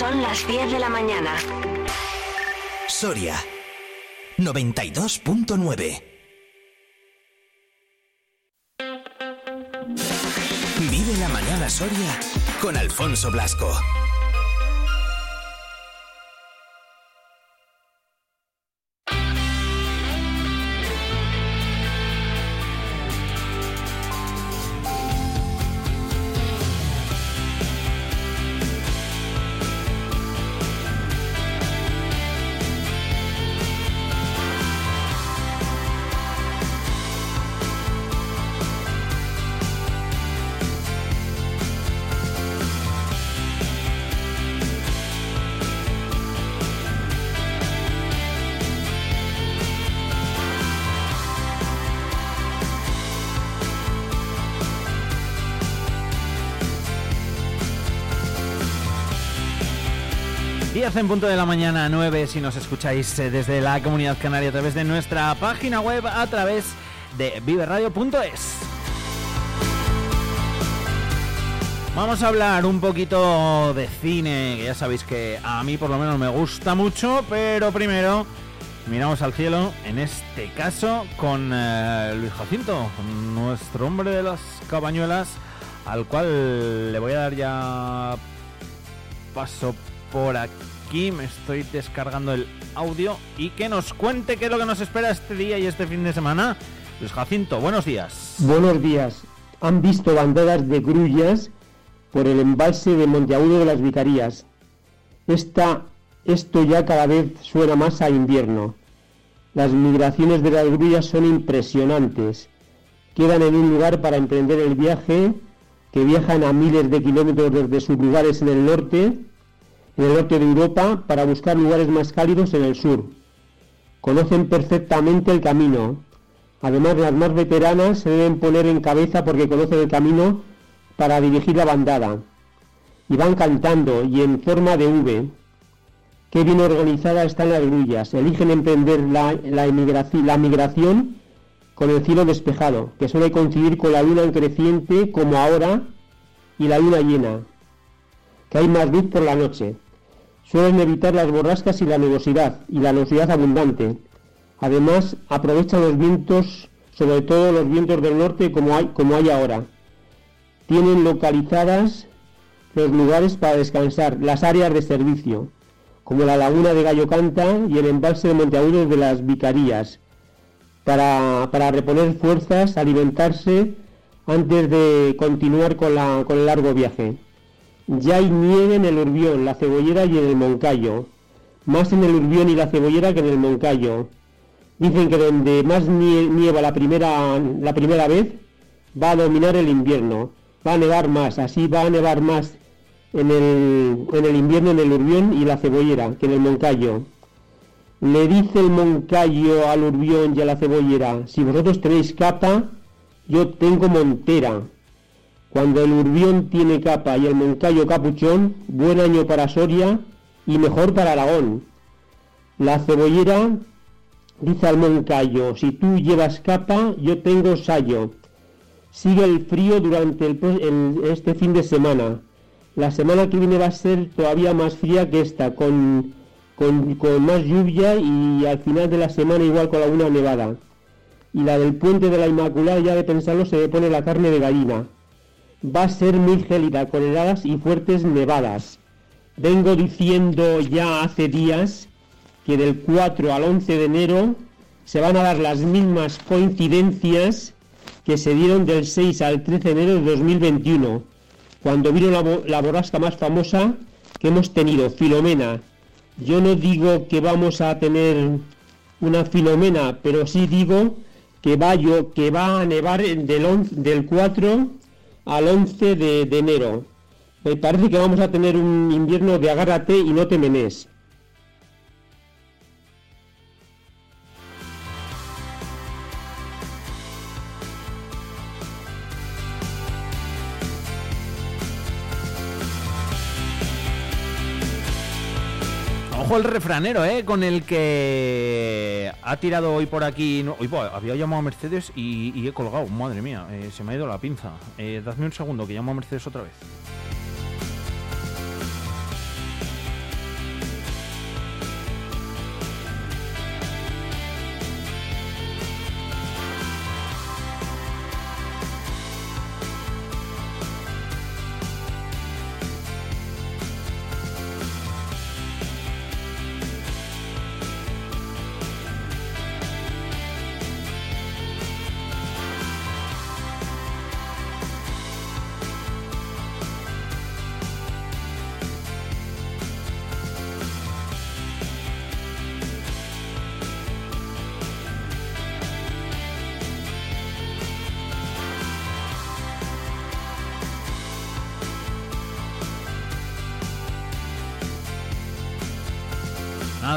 Son las 10 de la mañana. Soria 92.9 Vive la mañana Soria con Alfonso Blasco. 10 en punto de la mañana, 9 si nos escucháis eh, desde la comunidad canaria a través de nuestra página web, a través de viveradio.es. Vamos a hablar un poquito de cine, que ya sabéis que a mí por lo menos me gusta mucho, pero primero miramos al cielo, en este caso con eh, Luis Jacinto, nuestro hombre de las cabañuelas, al cual le voy a dar ya paso por aquí aquí, me estoy descargando el audio y que nos cuente qué es lo que nos espera este día y este fin de semana. Luis Jacinto, buenos días. Buenos días. Han visto bandadas de grullas por el embalse de Monteagudo de las Vicarías. Esta, esto ya cada vez suena más a invierno. Las migraciones de las grullas son impresionantes. Quedan en un lugar para emprender el viaje, que viajan a miles de kilómetros desde sus lugares en el norte en el norte de Europa para buscar lugares más cálidos en el sur. Conocen perfectamente el camino. Además, las más veteranas se deben poner en cabeza porque conocen el camino para dirigir la bandada. Y van cantando y en forma de V. Qué bien organizada están las grullas. Eligen emprender la, migración con el cielo despejado, que suele coincidir con la luna en creciente como ahora y la luna llena, que hay más luz por la noche. Suelen evitar las borrascas y la nubosidad y la nubosidad abundante. Además, aprovechan los vientos, sobre todo los vientos del norte como hay, como hay ahora. Tienen localizadas los lugares para descansar, las áreas de servicio, como la laguna de Gallo Canta y el embalse de Monteagudos de las Vicarías, para, para, reponer fuerzas, alimentarse antes de continuar con, la, con el largo viaje. Ya hay nieve en el Urbión, la Cebollera y en el Moncayo. Más en el Urbión y la Cebollera que en el Moncayo. Dicen que donde más nieva la primera, la primera vez va a dominar el invierno. Va a nevar más, así va a nevar más en el, en el invierno en el Urbión y la Cebollera que en el Moncayo. Le dice el Moncayo al Urbión y a la Cebollera, si vosotros tenéis capa, yo tengo montera. Cuando el Urbión tiene capa y el Moncayo capuchón, buen año para Soria y mejor para Aragón. La cebollera dice al Moncayo, si tú llevas capa, yo tengo sayo. Sigue el frío durante este fin de semana. La semana que viene va a ser todavía más fría que esta, con más lluvia y al final de la semana igual con alguna nevada. Y la del puente de la Inmaculada, ya de pensarlo, se le pone la carne de gallina va a ser muy gélida con heladas y fuertes nevadas. Vengo diciendo ya hace días que del 4 al 11 de enero se van a dar las mismas coincidencias que se dieron del 6 al 13 de enero de 2021, cuando vino la, la borrasca más famosa que hemos tenido, Filomena. Yo no digo que vamos a tener una Filomena, pero sí digo que va, yo, que va a nevar del, 11, del 4 al 11 de, enero. Me parece que vamos a tener un invierno de agárrate y no te menes. El refranero, ¿eh? Con el que ha tirado hoy por aquí. hoy había llamado a Mercedes y, he colgado. Madre mía, eh, se me ha ido la pinza. Eh, dadme un segundo que llamo a Mercedes otra vez.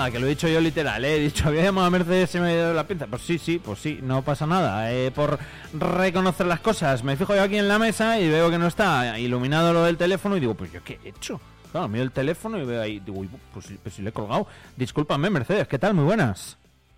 Nada, que lo he dicho yo literal, ¿eh? he dicho, había llamado a Mercedes y me ha dado la pinza. Pues sí, sí, pues sí, no pasa nada. Eh, por reconocer las cosas, me fijo yo aquí en la mesa y veo que no está iluminado lo del teléfono y digo, pues yo qué he hecho. Claro, miro el teléfono y veo ahí, digo, pues, pues si le he colgado. Discúlpame, Mercedes, ¿qué tal? Muy buenas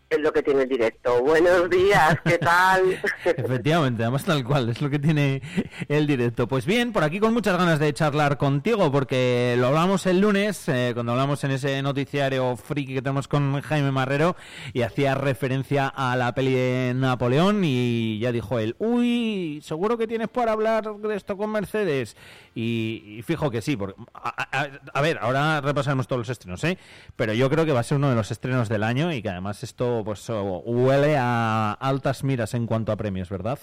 es lo que tiene el directo. Buenos días, ¿qué tal? Efectivamente, además tal cual, es lo que tiene el directo. Pues bien, por aquí con muchas ganas de charlar contigo, porque lo hablamos el lunes, eh, cuando hablamos en ese noticiario friki que tenemos con Jaime Marrero, y hacía referencia a la peli de Napoleón, y ya dijo él, uy, seguro que tienes por hablar de esto con Mercedes. Y, fijo que sí, porque, a, ver, ahora repasaremos todos los estrenos, ¿eh? Pero yo creo que va a ser uno de los estrenos del año y que además esto pues huele a altas miras en cuanto a premios, ¿verdad?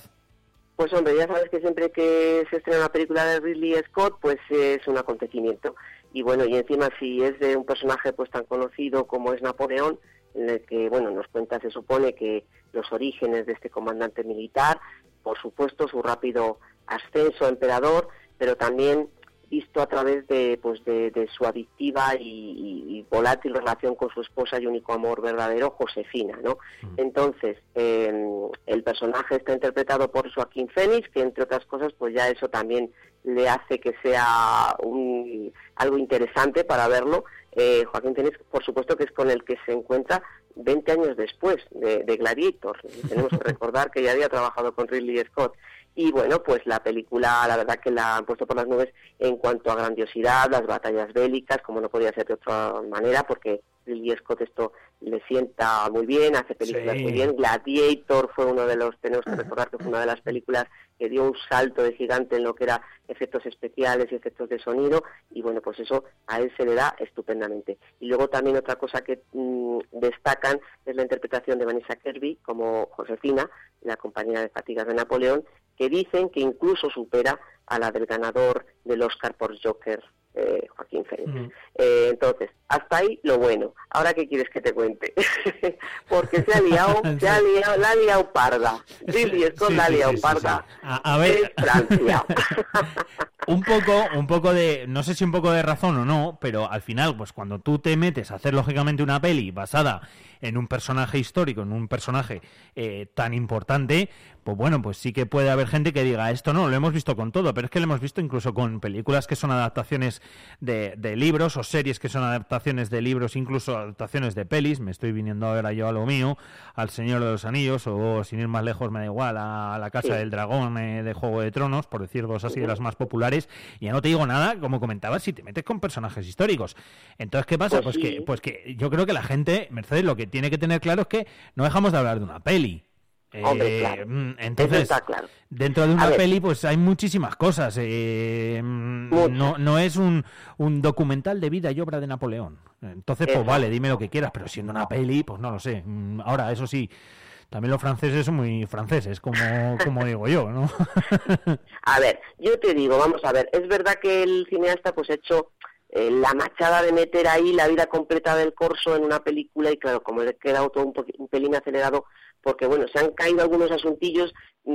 Pues hombre, ya sabes que siempre que se estrena una película de Ridley Scott, pues es un acontecimiento. Y bueno, y encima si es de un personaje pues tan conocido como es Napoleón, en el que, bueno, nos cuenta, se supone que los orígenes de este comandante militar, por supuesto su rápido ascenso a emperador, pero también visto a través de, pues de, su adictiva y, volátil relación con su esposa y único amor verdadero, Josefina, ¿no? Mm. Entonces, em, el personaje está interpretado por Joaquín Fénix, que entre otras cosas, pues ya eso también le hace que sea un, algo interesante para verlo. Eh, Joaquín Fénix, por supuesto, que es con el que se encuentra 20 años después de, de Gladiator. Tenemos que recordar que ya había trabajado con Ridley Scott. Y bueno, pues la película, la verdad que la han puesto por las nubes en cuanto a grandiosidad, las batallas bélicas, como no podía ser de otra manera, porque Ridley Scott esto le sienta muy bien, hace películas muy bien. Gladiator fue uno de los, tenemos que recordar que fue una de las películas que dio un salto de gigante en lo que era efectos especiales y efectos de sonido, y bueno, pues eso a él se le da estupendamente. Y luego también otra cosa que mm, destacan es la interpretación de Vanessa Kirby como Josefina, la compañera de fatigas de Napoleón, que dicen que incluso supera a la del ganador del Oscar por Joker, eh, Joaquín Phoenix. Eh, entonces, hasta ahí lo bueno. Ahora, ¿qué quieres que te cuente? Porque se ha liado, se ha liado, la ha liado parda. Ridley Scott la ha liado parda. A, ver, Francia. un poco, un poco de, no sé si un poco de razón o no, pero al final, pues cuando tú te metes a hacer lógicamente una peli basada en un personaje histórico, en un personaje eh, tan importante, pues bueno, pues sí que puede haber gente que diga esto no, lo hemos visto con todo, pero es que lo hemos visto incluso con películas que son adaptaciones de, de libros o series que son adaptaciones de libros, incluso adaptaciones de pelis. Me estoy viniendo ahora yo a lo mío, al Señor de los Anillos o sin ir más lejos me da igual a, la Casa del Dragón eh, de Juego de Tronos, por decir dos así de las más populares. Y ya no te digo nada, como comentabas, si te metes con personajes históricos. Entonces, ¿qué pasa? Pues, pues que, pues que yo creo que la gente, Mercedes, lo que tiene que tener claro es que no dejamos de hablar de una peli. Eh, mm, entonces, dentro de una peli, pues hay muchísimas cosas. Eh, mm, no, no es un, un, documental de vida y obra de Napoleón. Entonces, pues vale, dime lo que quieras, pero siendo una peli, pues no lo sé. Mm, ahora, eso sí, también los franceses son muy franceses, como, como digo yo, ¿no? a ver, yo te digo, vamos a ver, es verdad que el cineasta pues ha hecho eh, la machada de meter ahí la vida completa del corso en una película y claro, como le ha quedado todo un, un pelín acelerado, porque bueno, se han caído algunos asuntillos,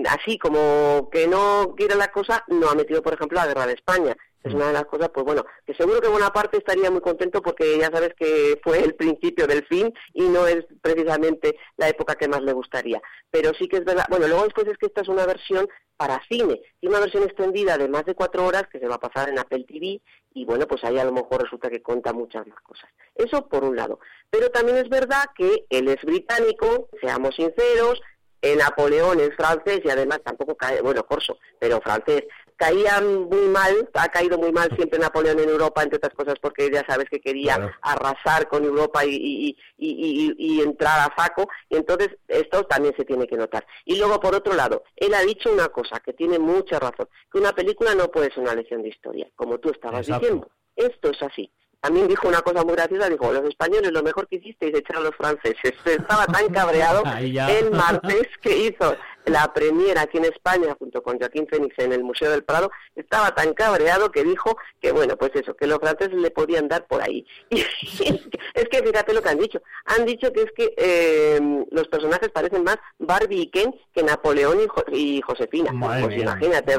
así como que no quiere la cosa, no ha metido, por ejemplo, la guerra de España. Es una de las cosas, pues bueno, que seguro que Bonaparte estaría muy contento porque ya sabes que fue el principio del fin y no es precisamente la época que más le gustaría. Pero sí que es verdad, bueno, luego después es que esta es una versión para cine y una versión extendida de más de cuatro horas que se va a pasar en Apple TV y bueno, pues ahí a lo mejor resulta que cuenta muchas más cosas. Eso por un lado. Pero también es verdad que él es británico, seamos sinceros, el Napoleón es francés y además tampoco cae, bueno, corso, pero francés, caía muy mal, ha caído muy mal siempre Napoleón en Europa, entre otras cosas porque ya sabes que quería arrasar con Europa y, y, entrar a saco, y entonces esto también se tiene que notar. Y luego, por otro lado, él ha dicho una cosa que tiene mucha razón, que una película no puede ser una lección de historia, como tú estabas diciendo. Esto es así también dijo una cosa muy graciosa, dijo, los españoles lo mejor que hicisteis es echar a los franceses. Estaba tan cabreado el martes que hizo la premiera aquí en España junto con Joaquín Fénix en el Museo del Prado, estaba tan cabreado que dijo que, bueno, pues eso, que los franceses le podían dar por ahí. Y es que fíjate lo que han dicho. Han dicho que es que eh, los personajes parecen más Barbie y Ken que Napoleón y, Josefina. pues imagínate,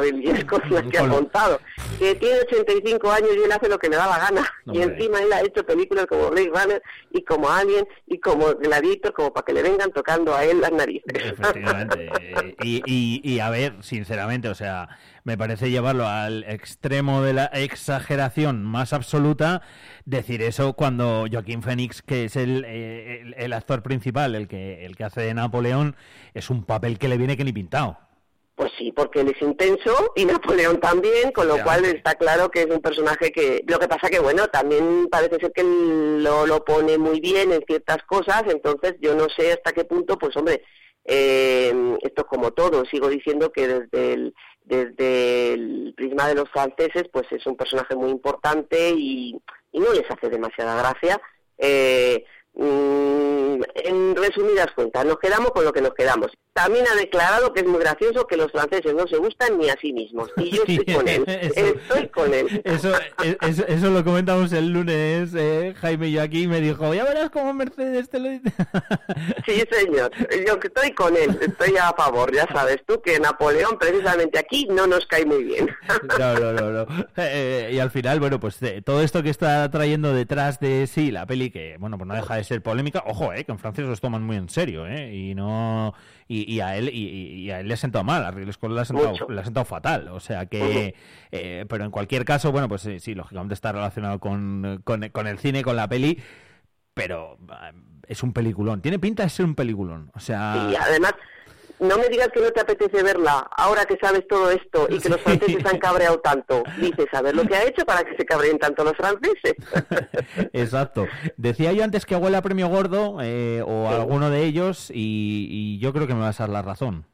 con la que ha contado. Que tiene 85 años y él hace lo que le da la gana. y encima él ha hecho películas como Blade Runner y como Alien y como Gladiator, como para que le vengan tocando a él las narices. Efectivamente. Y, y, y a ver, sinceramente, o sea, me parece llevarlo al extremo de la exageración más absoluta, decir eso cuando Joaquín Phoenix, que es el, eh, el, actor principal, el que, el que hace de Napoleón, es un papel que le viene que ni pintado. Pues sí, porque él es intenso y Napoleón también, con lo cual está claro que es un personaje que... Lo que pasa que, bueno, también parece ser que lo, lo pone muy bien en ciertas cosas, entonces yo no sé hasta qué punto, pues hombre, eh, esto como todo, sigo diciendo que desde el, desde el prisma de los franceses, pues es un personaje muy importante y, no les hace demasiada gracia. Eh, Mm, en resumidas cuentas, nos quedamos con lo que nos quedamos. También ha declarado que es muy gracioso que los franceses no se gustan ni a sí mismos. Y yo estoy con él. estoy con él. Eso, eso, lo comentamos el lunes, eh, Jaime y aquí me dijo, ya verás cómo Mercedes te lo dice. sí, señor. Yo estoy con él, estoy a favor. Ya sabes tú que Napoleón precisamente aquí no nos cae muy bien. no, no, no. no. Eh, y al final, bueno, pues eh, todo esto que está trayendo detrás de sí la peli, que, bueno, pues no deja de ser polémica. Ojo, eh, que en Francia se los toman muy en serio, eh, y no y, a él y, a él le ha sentado mal, a Ridley Scott le ha sentado, le ha sentado fatal, o sea que, eh, pero en cualquier caso, bueno, pues sí, lógicamente está relacionado con, con, el cine, con la peli, pero eh, es un peliculón, tiene pinta de ser un peliculón, o sea... Y además no me digas que no te apetece verla ahora que sabes todo esto y que los franceses han cabreado tanto. Dices, a ver lo que ha hecho para que se cabreen tanto los franceses. Exacto. Decía yo antes que huele a premio gordo eh, o alguno de ellos y, yo creo que me vas a dar la razón.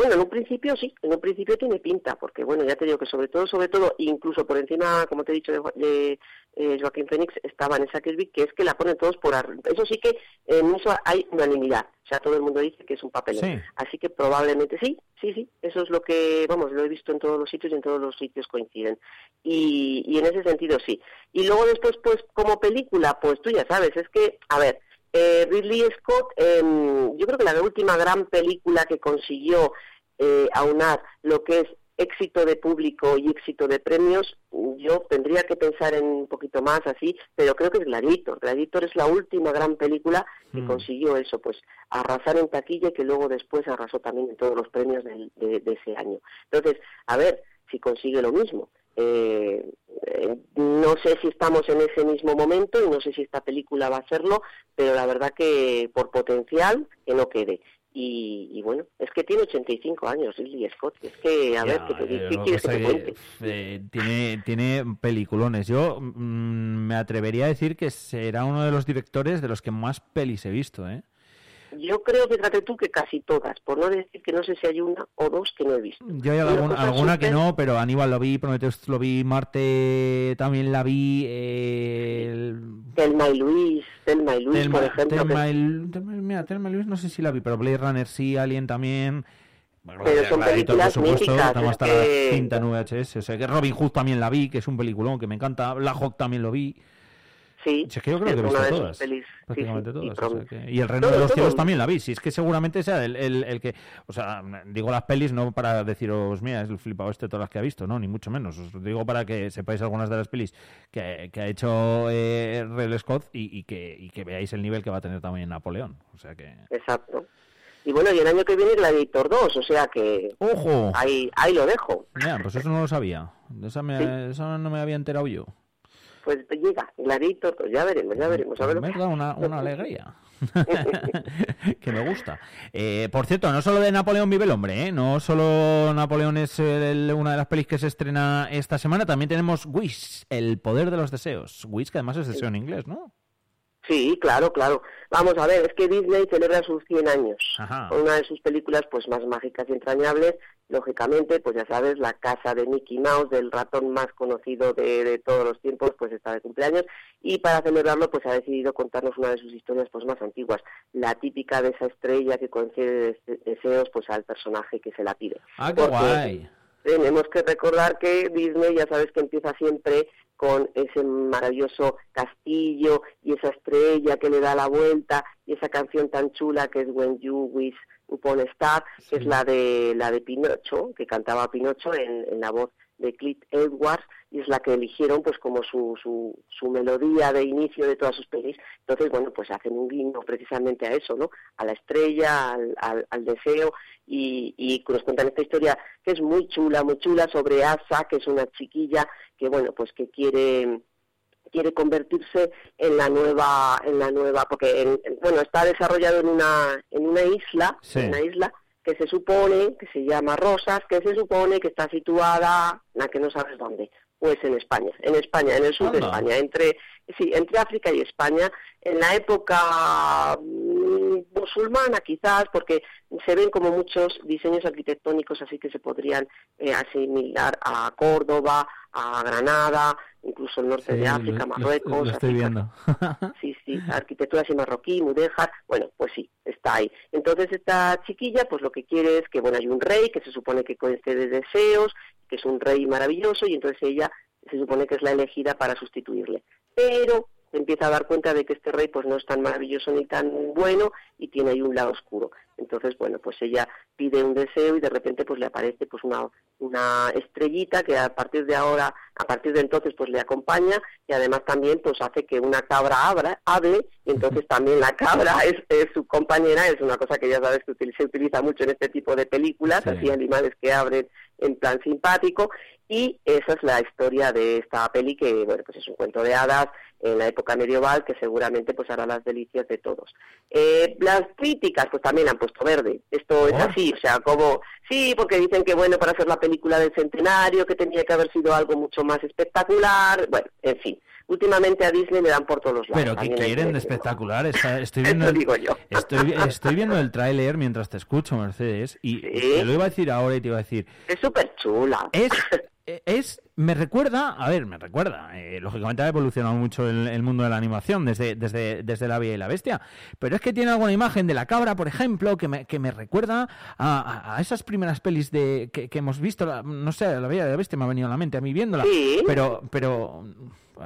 Bueno, en un principio sí, en un principio tiene pinta, porque bueno, ya te digo que sobre todo, sobre todo, incluso por encima, como te he dicho, de, eh, Joaquín Phoenix estaba en esa que es que la ponen todos por arriba. Eso sí que en eso hay unanimidad. O sea, todo el mundo dice que es un papel. Así que probablemente sí, sí, sí. Eso es lo que, vamos, lo he visto en todos los sitios y en todos los sitios coinciden. Y, y en ese sentido sí. Y luego después, pues, como película, pues tú ya sabes, es que, a ver, eh, Ridley Scott, em, yo creo que la última gran película que consiguió eh, aunar lo que es éxito de público y éxito de premios, yo tendría que pensar en un poquito más así, pero creo que es Gladiator. Gladiator es la última gran película que mm. consiguió eso, pues arrasar en taquilla y que luego después arrasó también en todos los premios de, ese año. Entonces, a ver si consigue lo mismo. Eh, eh, no sé si estamos en ese mismo momento y no sé si esta película va a hacerlo, pero la verdad que por potencial que no quede. Y, bueno, es que tiene 85 años Ridley Scott. Es que, a ver, ¿qué, ¿qué quieres que te cuente? Eh, tiene, tiene peliculones. Yo mm, me atrevería a decir que será uno de los directores de los que más pelis he visto, ¿eh? Yo creo, fíjate tú, que casi todas, por no decir que no sé si hay una o dos que no he visto. Yo hay alguna, que no, pero Aníbal lo vi, Prometheus lo vi, Marte también la vi. Eh, el... Telma y Luis, Telma y Luis, por ejemplo. Telma, mira, Telma y Luis no sé si la vi, pero Blade Runner sí, Alien también. pero son películas por supuesto, míticas, hasta la cinta en VHS. O sea, que Robin Hood también la vi, que es un peliculón que me encanta. La Hawk también lo vi. Sí, es que yo creo que he visto todas. prácticamente todas. Y, el Reino de los Cielos también la vi. Si es que seguramente sea el, el, que. O sea, digo las pelis no para deciros, mira, es el flipado este todas las que ha visto, no, ni mucho menos. Os digo para que sepáis algunas de las pelis que, que ha hecho eh, Scott y, y, que, y que veáis el nivel que va a tener también Napoleón. O sea que. Exacto. Y bueno, y el año que viene Gladiator 2, o sea que... ¡Ojo! Ahí, ahí lo dejo. Mira, pues eso no lo sabía. Esa, me, esa no me había enterado yo pues llega clarito, pues ya veremos, ya veremos. A ver me da una, una alegría. que me gusta. Eh, por cierto, no solo de Napoleón vive el hombre, ¿eh? no solo Napoleón es una de las pelis que se estrena esta semana, también tenemos Wish, el poder de los deseos. Wish, que además es deseo en inglés, ¿no? Sí, claro, claro. Vamos a ver, es que Disney celebra sus 100 años. Una de sus películas pues más mágicas y entrañables, lógicamente, pues ya sabes, la casa de Mickey Mouse, del ratón más conocido de, todos los tiempos, pues está de cumpleaños y para celebrarlo pues ha decidido contarnos una de sus historias pues más antiguas, la típica de esa estrella que concede deseos pues al personaje que se la pide. Ah, qué guay. Tenemos que recordar que Disney ya sabes que empieza siempre con ese maravilloso castillo y esa estrella que le da la vuelta y esa canción tan chula que es When You Wish Upon a Star, que es la de la de Pinocho, que cantaba Pinocho en, en la voz de Clint Edwards y es la que eligieron pues como su, su, su, melodía de inicio de todas sus pelis. Entonces, bueno, pues hacen un guiño precisamente a eso, ¿no? A la estrella, al, al, deseo y, y nos cuentan esta historia que es muy chula, muy chula sobre Asa, que es una chiquilla que, bueno, pues que quiere quiere convertirse en la nueva en la nueva porque bueno está desarrollado en una en una isla en una isla que se supone que se llama Rosas, que se supone que está situada, la que no sabes dónde, pues en España, en España, en el sur de España, entre sí, entre África y España, en la época mm, musulmana quizás, porque se ven como muchos diseños arquitectónicos así que se podrían eh, asimilar a Córdoba, a Granada, incluso el norte de África, Marruecos. Lo, estoy viendo. sí, sí, arquitectura así marroquí, mudéjar, bueno, pues sí, está ahí. Entonces esta chiquilla, pues lo que quiere es que, bueno, hay un rey que se supone que concede deseos, que es un rey maravilloso, y entonces ella se supone que es la elegida para sustituirle. Pero empieza a dar cuenta de que este rey pues no es tan maravilloso ni tan bueno y tiene ahí un lado oscuro. Entonces, bueno, pues ella pide un deseo y de repente pues le aparece pues una, una estrellita que a partir de ahora, a partir de entonces pues le acompaña y además también pues hace que una cabra abra, hable y entonces también la cabra es, su compañera, es una cosa que ya sabes que se utiliza mucho en este tipo de películas, así animales que abren en plan simpático y esa es la historia de esta peli que bueno pues es un cuento de hadas en la época medieval que seguramente pues hará las delicias de todos. Eh, las críticas pues también han puesto verde. Esto es así, o sea, como sí, porque dicen que bueno para hacer la película del centenario que tenía que haber sido algo mucho más espectacular. Bueno, en fin. Últimamente a Disney le dan por todos los lados. Pero ¿qué quieren de espectacular? estoy viendo el, digo yo. Estoy, viendo el tráiler mientras te escucho, Mercedes, y te lo iba a decir ahora y te iba a decir... Es súper chula. Es, es me recuerda, a ver, me recuerda, eh, lógicamente ha evolucionado mucho el, mundo de la animación desde, desde, desde La Vía y la Bestia, pero es que tiene alguna imagen de la cabra, por ejemplo, que me, que me recuerda a, esas primeras pelis de que, hemos visto, no sé, La Vía y la Bestia me ha venido a la mente a mí viéndola, pero, pero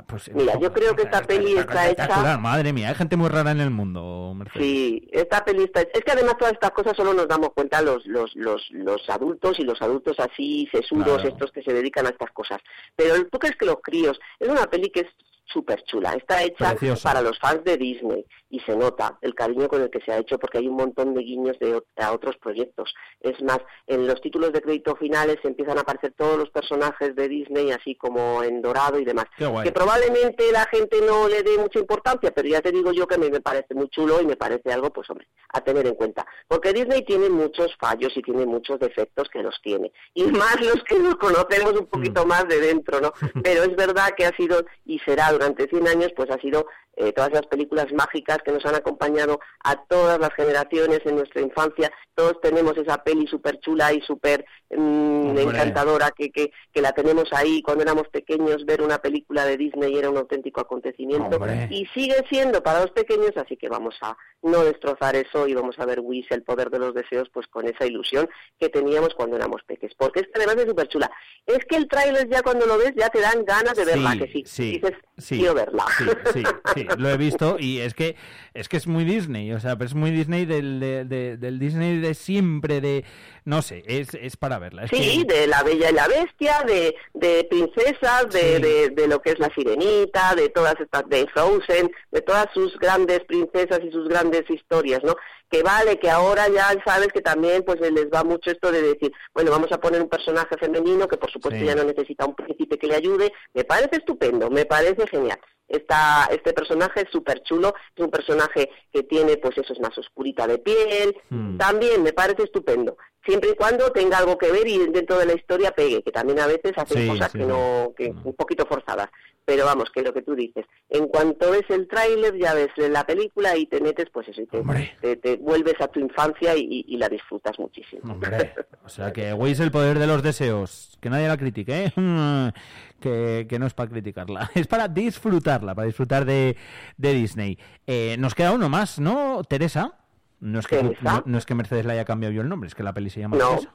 pues, Mira, yo creo que esta peli está, hecha... Madre mía, hay gente muy rara en el mundo, Sí, esta peli está... Es que además todas estas cosas solo nos damos cuenta los, los, los, los adultos y los adultos así sesudos, estos que se dedican a estas cosas. Pero tú crees que los críos... Es una peli que es súper chula. Está hecha para los fans de Disney y se nota el cariño con el que se ha hecho porque hay un montón de guiños de a otros proyectos. Es más, en los títulos de crédito finales empiezan a aparecer todos los personajes de Disney así como en dorado y demás. Que probablemente la gente no le dé mucha importancia, pero ya te digo yo que a mí me parece muy chulo y me parece algo, pues hombre, a tener en cuenta. Porque Disney tiene muchos fallos y tiene muchos defectos que los tiene. Y más los que nos conocemos un poquito mm. más de dentro, ¿no? Pero es verdad que ha sido y será durante 100 años, pues ha sido eh, todas las películas mágicas que nos han acompañado a todas las generaciones en nuestra infancia. Todos tenemos esa peli súper chula y súper mm, encantadora que, que, que, la tenemos ahí. Cuando éramos pequeños, ver una película de Disney era un auténtico acontecimiento. Y sigue siendo para los pequeños, así que vamos a no destrozar eso y vamos a ver Wish, el poder de los deseos, pues con esa ilusión que teníamos cuando éramos pequeños. Porque es que además es súper chula. Es que el tráiler ya cuando lo ves ya te dan ganas de verla, que sí. sí Dices, quiero verla. Sí, sí, lo he visto y es que es que es muy Disney, o sea, pero es muy Disney del, del Disney de siempre, de no sé, es, es para verla. sí, de La Bella y la Bestia, de, de princesas, de, de, lo que es la Sirenita, de todas estas, de Frozen, de todas sus grandes princesas y sus grandes historias, ¿no? Que vale, que ahora ya sabes que también pues les va mucho esto de decir, bueno, vamos a poner un personaje femenino que por supuesto ya no necesita un príncipe que le ayude, me parece estupendo, me parece genial. Esta, este personaje es súper chulo, es un personaje que tiene, pues eso es más oscurita de piel, hmm. también me parece estupendo, siempre y cuando tenga algo que ver y dentro de la historia pegue, que también a veces hacen cosas que no, que un poquito forzadas, pero vamos, que lo que tú dices, en cuanto ves el tráiler, ya ves la película y te metes, pues eso, y te, te, vuelves a tu infancia y, la disfrutas muchísimo. Hombre, o sea que es el poder de los deseos, que nadie la critique, ¿eh? que, que, no es para criticarla, es para disfrutarla, para disfrutar de, de Disney. Eh, nos queda uno más, ¿no, Teresa? No es, que, no, es que Mercedes le haya cambiado yo el nombre, es que la peli se llama Teresa.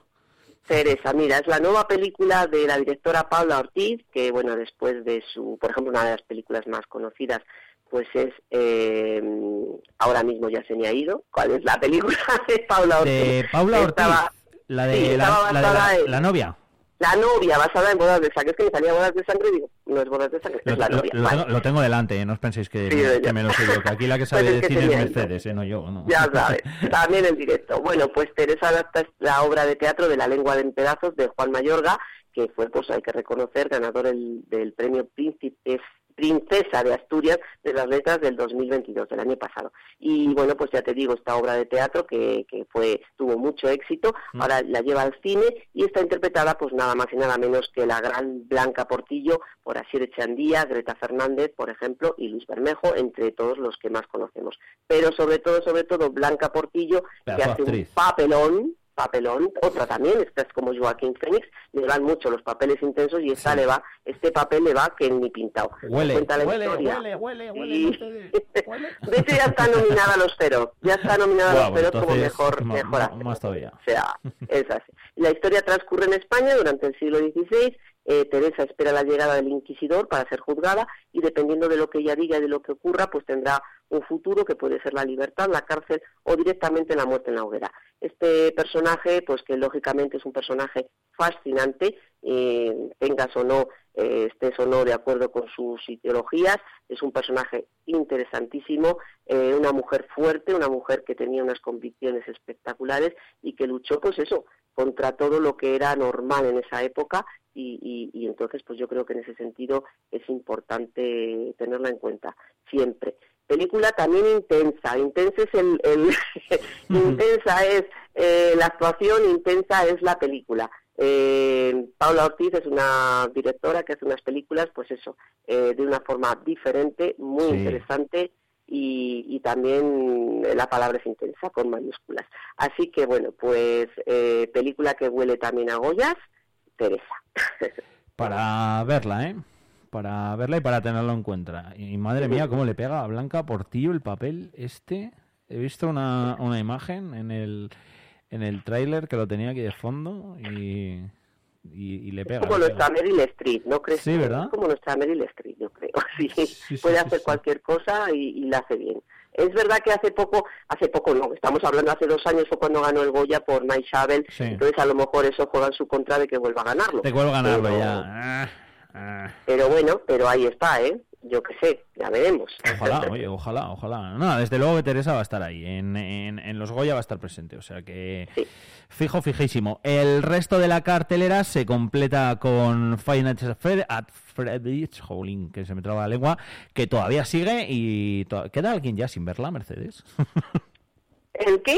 Teresa, mira, es la nueva película de la directora Paula Ortiz, que bueno, después de su, por ejemplo, una de las películas más conocidas, pues es, eh, ahora mismo ya se me ha ido, ¿cuál es la película de Paula Ortiz? De Paula Ortiz, la de, la, novia. La novia, basada en bodas de sangre. Es que me salía bodas de sangre y digo, no es bodas de sangre, es la novia. Lo, tengo, delante, ¿eh? no os penséis que, me, lo sé yo, que aquí la que pues sabe de cine es Mercedes, ¿eh? no yo. No. Ya sabes, también en directo. Bueno, pues Teresa adapta la obra de teatro de La lengua de en pedazos de Juan Mayorga, que fue, pues hay que reconocer, ganador el, del premio Príncipe Princesa de Asturias de las letras del 2022, del año pasado. Y bueno, pues ya te digo, esta obra de teatro que, que fue tuvo mucho éxito, mm. ahora la lleva al cine y está interpretada pues nada más y nada menos que la gran Blanca Portillo por Asier Echandía, Greta Fernández, por ejemplo, y Luis Bermejo, entre todos los que más conocemos. Pero sobre todo, sobre todo, Blanca Portillo, que hace un papelón, papelón, otra también, esta es como Joaquín Phoenix, le van mucho los papeles intensos y esta le va, este papel le va que ni pintado. Huele, huele, huele, huele, huele, De hecho ya está nominada a los cero, ya está nominada a los cero como mejor, mejor Más todavía. O sea, es así. La historia transcurre en España durante el siglo XVI, eh, Teresa espera la llegada del inquisidor para ser juzgada y dependiendo de lo que ella diga y de lo que ocurra, pues tendrá un futuro que puede ser la libertad, la cárcel o directamente la muerte en la hoguera. Este personaje, pues que lógicamente es un personaje fascinante, eh, tengas o no, eh, estés o no de acuerdo con sus ideologías, es un personaje interesantísimo, una mujer fuerte, una mujer que tenía unas convicciones espectaculares y que luchó, pues eso, contra todo lo que era normal en esa época y, entonces pues yo creo que en ese sentido es importante tenerla en cuenta siempre. Película también intensa intensa es el, intensa es eh, la actuación intensa es la película eh, Paula Ortiz es una directora que hace unas películas pues eso eh, de una forma diferente muy interesante y, y, también la palabra es intensa con mayúsculas así que bueno pues película que huele también a Goyas Teresa. Para verla, ¿eh? Para verla y para tenerlo en cuenta. Y madre mía, cómo le pega a Blanca Portillo el papel este. He visto una, una imagen en el, en el tráiler que lo tenía aquí de fondo y, y, le pega. como nuestra Meryl Streep, ¿no crees? Sí, ¿verdad? como nuestra Meryl Streep, yo creo. Sí, puede hacer cualquier cosa y, y la hace bien. Es verdad que hace poco, hace poco no, estamos hablando hace dos años fue cuando ganó el Goya por Night Shabel, entonces a lo mejor eso juega en su contra de que vuelva a ganarlo. Te vuelvo a ganarlo ya. Ah, ah. Pero bueno, pero ahí está, ¿eh? Yo qué sé, ya veremos. Ojalá, oye, ojalá, ojalá. No, desde luego que Teresa va a estar ahí, en, en, los Goya va a estar presente, o sea que fijo, fijísimo. El resto de la cartelera se completa con Five Nights at Freddy's, jolín, que se me traba la lengua, que todavía sigue y ¿queda alguien ya sin verla, Mercedes? ¿El qué?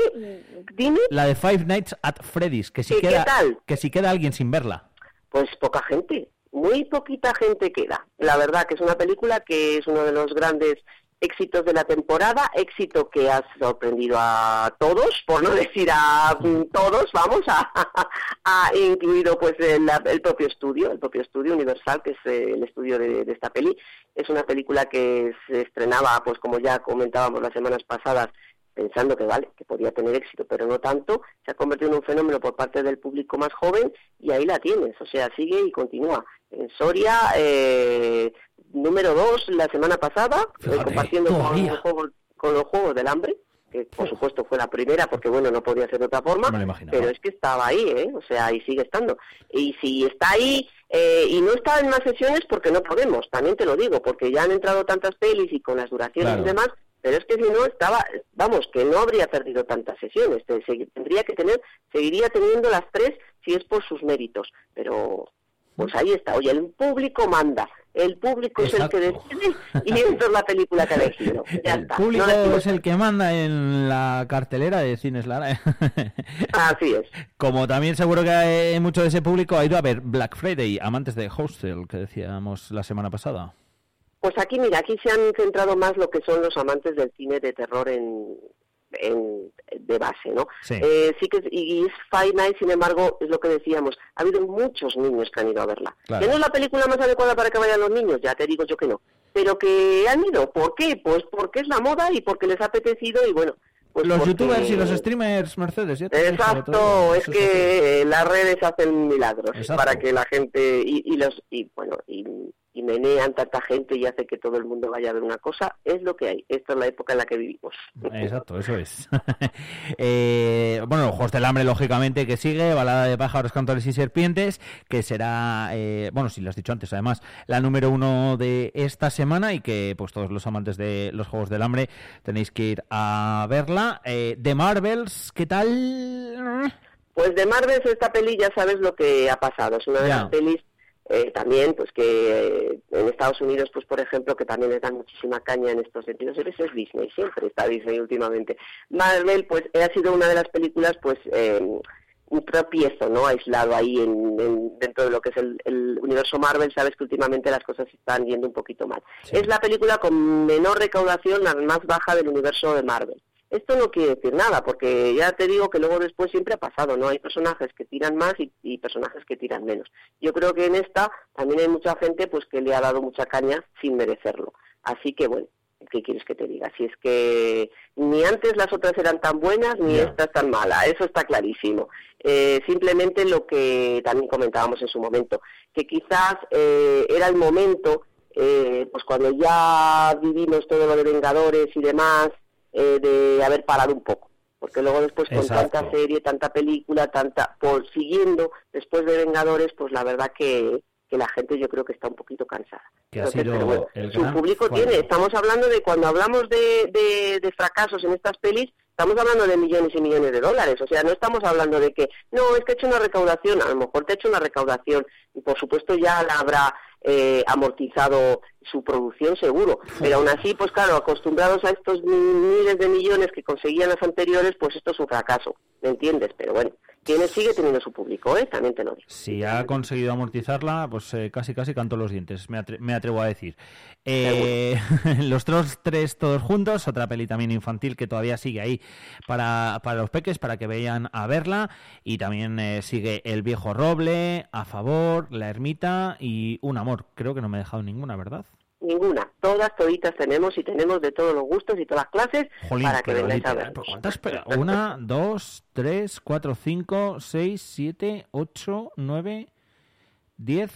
Dime. La de Five Nights at Freddy's, que si queda, que si queda alguien sin verla. Pues poca gente muy poquita gente queda. La verdad que es una película que es uno de los grandes éxitos de la temporada, éxito que ha sorprendido a todos, por no decir a todos, vamos, a, incluido pues el, propio estudio, el propio estudio Universal, que es eh, el estudio de, de, esta peli. Es una película que se estrenaba, pues como ya comentábamos las semanas pasadas, pensando que vale, que podía tener éxito, pero no tanto, se ha convertido en un fenómeno por parte del público más joven y ahí la tienes, o sea, sigue y continúa. En Soria, eh, número dos la semana pasada, eh, compartiendo con los, juegos, con los Juegos del Hambre, que por supuesto fue la primera porque bueno no podía ser de otra forma pero es que estaba ahí ¿eh? o sea y sigue estando. Y si está ahí eh, y no está en más sesiones porque no podemos también te lo digo porque ya han entrado tantas pelis y con las duraciones y demás pero es que si no estaba, vamos, que no habría perdido tantas sesiones, tendría que tener, seguiría teniendo las tres si es por sus méritos, pero pues ahí está, oye, el público manda, el público es el que decide y esta es la película que ha elegido. el público es el que manda en la cartelera de Cines Lara. Así es. Como también seguro que hay mucho de ese público ha ido a ver Black Friday, amantes de Hostel, que decíamos la semana pasada. Pues aquí, mira, aquí se han centrado más lo que son los amantes del cine de terror en, en, de base, ¿no? Sí. Eh, sí que y es Five Nights, sin embargo, es lo que decíamos, ha habido muchos niños que han ido a verla. Claro. Que no es la película más adecuada para que vayan los niños, ya te digo yo que no. Pero que han ido, ¿por qué? Pues porque es la moda y porque les ha apetecido y bueno. Pues los porque- youtubers y los streamers, Mercedes. ya Exacto, es que las redes hacen milagros Exacto. para que la gente y, y los y bueno y, y menean tanta gente y hace que todo el mundo vaya a ver una cosa es lo que hay. Esta es la época en la que vivimos. Exacto, eso es. Eh, bueno, Juegos del Hambre, lógicamente, que sigue, Balada de pájaros, cantores y serpientes, que será, eh, bueno, si lo has dicho antes, además, la número uno de esta semana y que, pues, todos los amantes de los Juegos del Hambre tenéis que ir a verla. Eh, de Marvels, ¿qué tal? Pues de Marvel esta peli ya sabes lo que ha pasado. Es una de las pelis eh, también, pues que eh, en Estados Unidos, pues por ejemplo, que también les dan muchísima caña en estos sentidos. Es Disney, siempre está Disney últimamente. Marvel, pues ha sido una de las películas, pues eh, un tropiezo, ¿no? Aislado ahí en, en- dentro de lo que es el, el universo Marvel. Sabes que últimamente las cosas están yendo un poquito mal. Sí. Es la película con menor recaudación, la más baja del universo de Marvel. Esto no quiere decir nada, porque ya te digo que luego después siempre ha pasado, ¿no? Hay personajes que tiran más y, y personajes que tiran menos. Yo creo que en esta también hay mucha gente pues que le ha dado mucha caña sin merecerlo. Así que bueno, ¿qué quieres que te diga? Si es que ni antes las otras eran tan buenas ni Ya. esta es tan mala, eso está clarísimo. Eh, simplemente lo que también comentábamos en su momento, que quizás eh, era el momento, eh, pues cuando ya vivimos todo lo de Vengadores y demás, eh, de haber parado un poco. Porque luego después con Exacto. tanta serie, tanta película, tanta por siguiendo después de Vengadores, pues la verdad que, que la gente yo creo que está un poquito cansada. Que ha sido pero bueno, el su gran público tiene. Estamos hablando de cuando hablamos de, de, de fracasos en estas pelis, estamos hablando de millones y millones de dólares. O sea, no estamos hablando de que, no, es que he hecho una recaudación. A lo mejor te ha hecho una recaudación y por supuesto ya la habrá eh, amortizado su producción seguro. Pero aún así, pues claro, acostumbrados a estos mi- miles de millones que conseguían las anteriores, pues esto es un fracaso. ¿Me entiendes? Pero bueno, tiene, sigue teniendo su público, ¿eh? También te lo digo. Si ha conseguido amortizarla, pues eh, casi casi canto los dientes, me, atre- me atrevo a decir. Eh, los tres todos juntos, otra peli también infantil que todavía sigue ahí para, para los peques, para que vayan a verla. Y también eh, sigue El Viejo Roble, A Favor, La Ermita y Un Amor. Creo que no me he dejado ninguna, ¿verdad? Ninguna. Todas, toditas tenemos y tenemos de todos los gustos y todas las clases Jolín, para que vengáis a ver. ¿pero ¿Cuántas? Pero Una, dos, tres, cuatro, cinco, seis, siete, ocho, nueve, diez,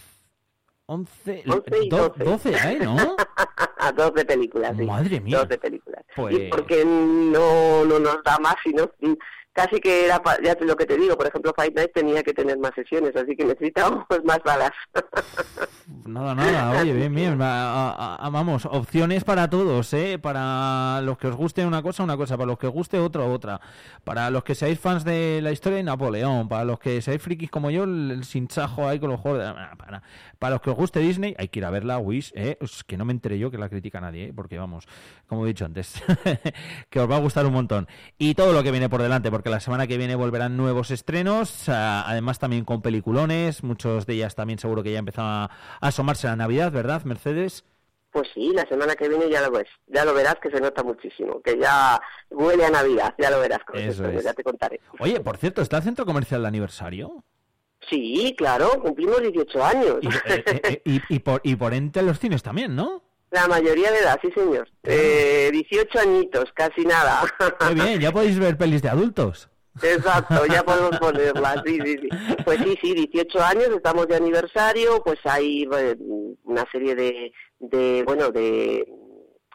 once, doce. doce, ¿eh? ¿No? Dos de películas, sí. Madre mía. Dos de películas. Pues- Y porque no, no nos da más, sino casi que era, ya lo que te digo, por ejemplo, Fight Night tenía que tener más sesiones, así que necesitábamos más balas. Nada, nada, oye, bien, bien. va- a- a- vamos, opciones para todos, ¿eh? Para los que os guste una cosa, una cosa. Para los que os guste otra, otra. Para los que seáis fans de la historia de Napoleón. Para los que seáis frikis como yo, el, sinchajo ahí con los juegos. de- ah, Para, para los que os guste Disney, hay que ir a verla, Wish, ¿eh? Es que no me enteré yo que la critica nadie, ¿eh? Porque vamos, como he dicho antes, que os va a gustar un montón. Y todo lo que viene por delante, porque la semana que viene volverán nuevos estrenos, ah, además también con peliculones, muchos de ellas también seguro que ya empezó a a asomarse la Navidad, ¿verdad, Mercedes? Pues sí, la semana que viene ya lo ves, ya lo verás que se nota muchísimo, que ya huele a Navidad, ya lo verás con Eso es. ya te contaré. Oye, por cierto, ¿está el centro comercial de aniversario? Sí, claro, cumplimos 18 años. Y, eh, eh, y- y por, y por ente los cines también, ¿no? La mayoría de edad, sí señor. Eh, 18 añitos, casi nada. Muy bien, ya podéis ver pelis de adultos. Exacto, ya podemos ponerla, sí, sí, sí. Pues sí, sí, 18 años, estamos de aniversario, pues hay eh, una serie de, de bueno, de...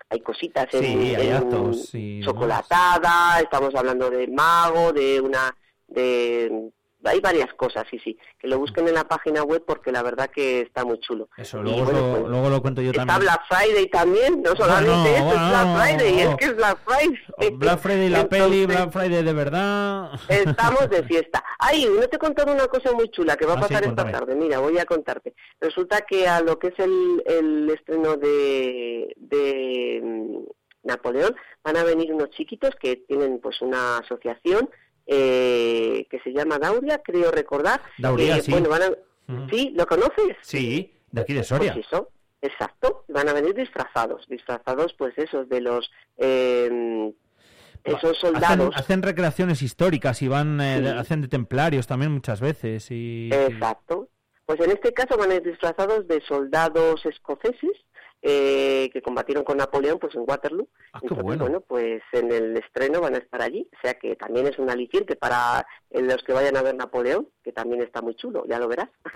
Hay cositas en, Sí, hay en actos chocolatada, estamos hablando de mago, de una... de hay varias cosas, sí, sí. Que lo busquen en la página web porque la verdad que está muy chulo. Eso, luego, bueno, lo, pues, luego lo cuento yo Está también. Black Friday también, no solamente Bueno, eso, bueno, es Black Friday, es que es Black Friday. Black Friday la peli, Black Friday de verdad. Estamos de fiesta. Ay, no te he contado una cosa muy chula que va a Ah, sí, pasar esta tarde. Mira, voy a contarte. Resulta que a lo que es el, el estreno de, de mm, Napoleón van a venir unos chiquitos que tienen pues una asociación eh, que se llama Dauria, creo recordar. Dauria, que, sí. Bueno, van a... Ujú. ¿Sí? ¿Lo conoces? Sí, de aquí de Soria. Pues eso. Exacto, van a venir disfrazados, disfrazados pues esos de los eh, esos soldados. Hacen, recreaciones históricas y van, eh, hacen de templarios también muchas veces. Y... Exacto. Pues en este caso van a ir disfrazados de soldados escoceses eh, que combatieron con Napoleón pues en Waterloo. Ah, Entonces, bueno. pues en el estreno van a estar allí, o sea que también es un aliciente para los que vayan a ver Napoleón, que también está muy chulo, ya lo verás.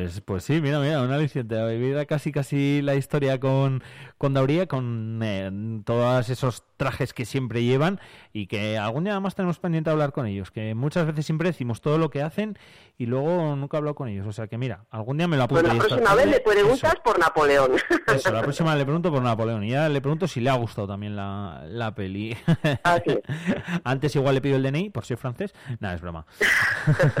Pues, pues sí, mira, mira, un aliciente, vivir casi casi la historia con, con Dauría, con eh, todos esos trajes que siempre llevan y que algún día además tenemos pendiente hablar con ellos, que muchas veces siempre decimos todo lo que hacen y luego nunca he hablado con ellos, o sea que mira, algún día me lo apunto. Bueno, la próxima vez le preguntas por Napoleón. Eso, la próxima le pregunto por Napoleón y ya le pregunto si le ha gustado también la, la peli. Antes igual le pido el DNI por ser francés. Nada, es broma.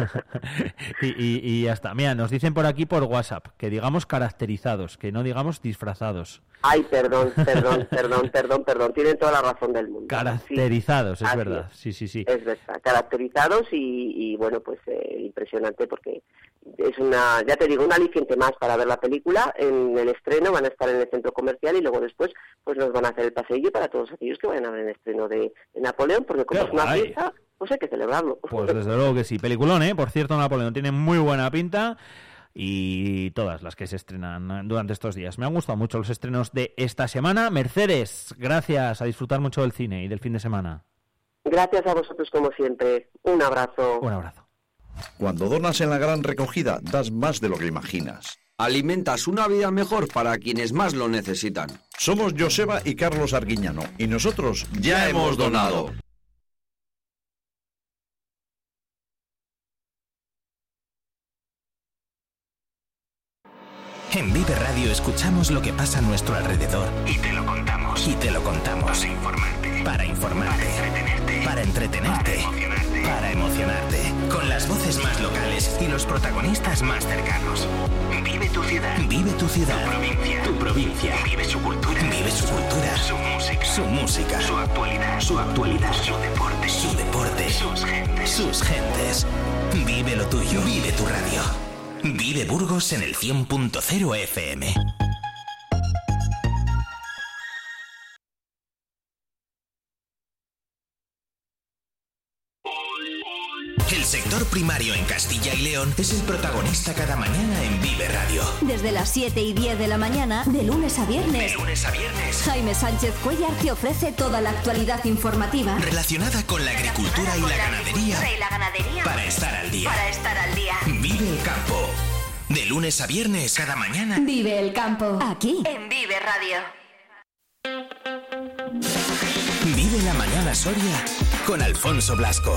y, y, ya está. Mira, nos dicen por aquí por WhatsApp que digamos caracterizados, que no digamos disfrazados. Ay, perdón, perdón, perdón, perdón, perdón. Tienen toda la razón del mundo. Caracterizados, es verdad. Sí, sí, sí. Es verdad. Caracterizados y, bueno, pues eh, impresionante porque es una, ya te digo, un aliciente más para ver la película. En el estreno van a estar en el centro comercial y luego después pues nos van a hacer el paseillo para todos aquellos que vayan a ver el estreno de, Napoleón, porque como es una fiesta, pues hay que celebrarlo. Pues desde luego que sí. Peliculón, ¿eh? Por cierto, Napoleón tiene muy buena pinta y todas las que se estrenan durante estos días. Me han gustado mucho los estrenos de esta semana. Mercedes, gracias a disfrutar mucho del cine y del fin de semana. Gracias a vosotros como siempre. Un abrazo. Un abrazo. Cuando donas en la gran recogida, das más de lo que imaginas. Alimentas una vida mejor para quienes más lo necesitan. Somos Joseba y Carlos Arguiñano y nosotros ya, hemos donado. En Vive Radio escuchamos lo que pasa a nuestro alrededor. Y te lo contamos. Y te lo contamos. Para informarte. Para informarte. Para entretenerte. Para entretenerte. Para. Para emocionarte. Con las voces más locales y los protagonistas más cercanos. Vive tu ciudad. Vive tu ciudad. Tu provincia. Tu provincia. Vive su cultura. Vive su cultura. Su música. Su música. Su actualidad. Su actualidad. Su deporte. Su deporte. Sus gentes. Sus gentes. Vive lo tuyo. Vive tu radio. Vive Burgos en el 100.0 FM. Sector primario en Castilla y León es el protagonista cada mañana en Vive Radio. Desde las 7 y 10 de la mañana, de lunes a viernes. De lunes a viernes. Jaime Sánchez Cuellar te ofrece toda la actualidad informativa. Relacionada con la agricultura y la ganadería. y la ganadería. Para estar al día. Para estar al día. Vive el campo. De lunes a viernes, cada mañana. Vive el campo. Aquí. En Vive Radio. Vive la mañana Soria con Alfonso Blasco.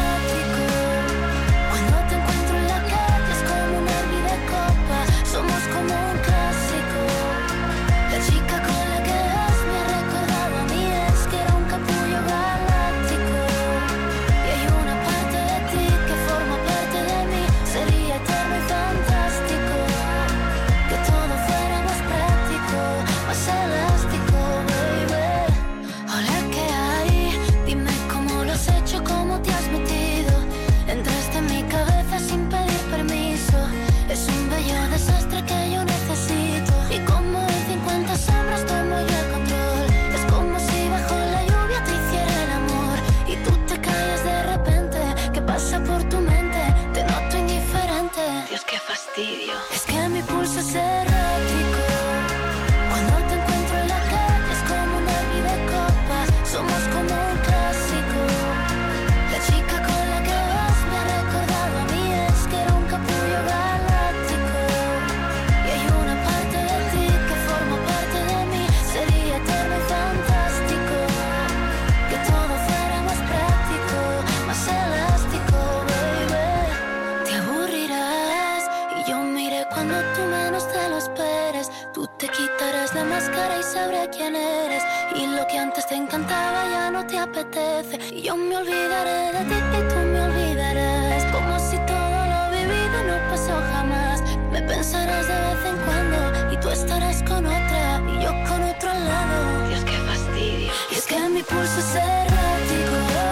cantaba ya no te apetece. Y yo me olvidaré de ti y tú me olvidarás. Como si todo lo vivido no pasó jamás. Me pensarás de vez en cuando y tú estarás con otra y yo con otro al lado. Dios, qué fastidio. Y es que mi pulso es errático.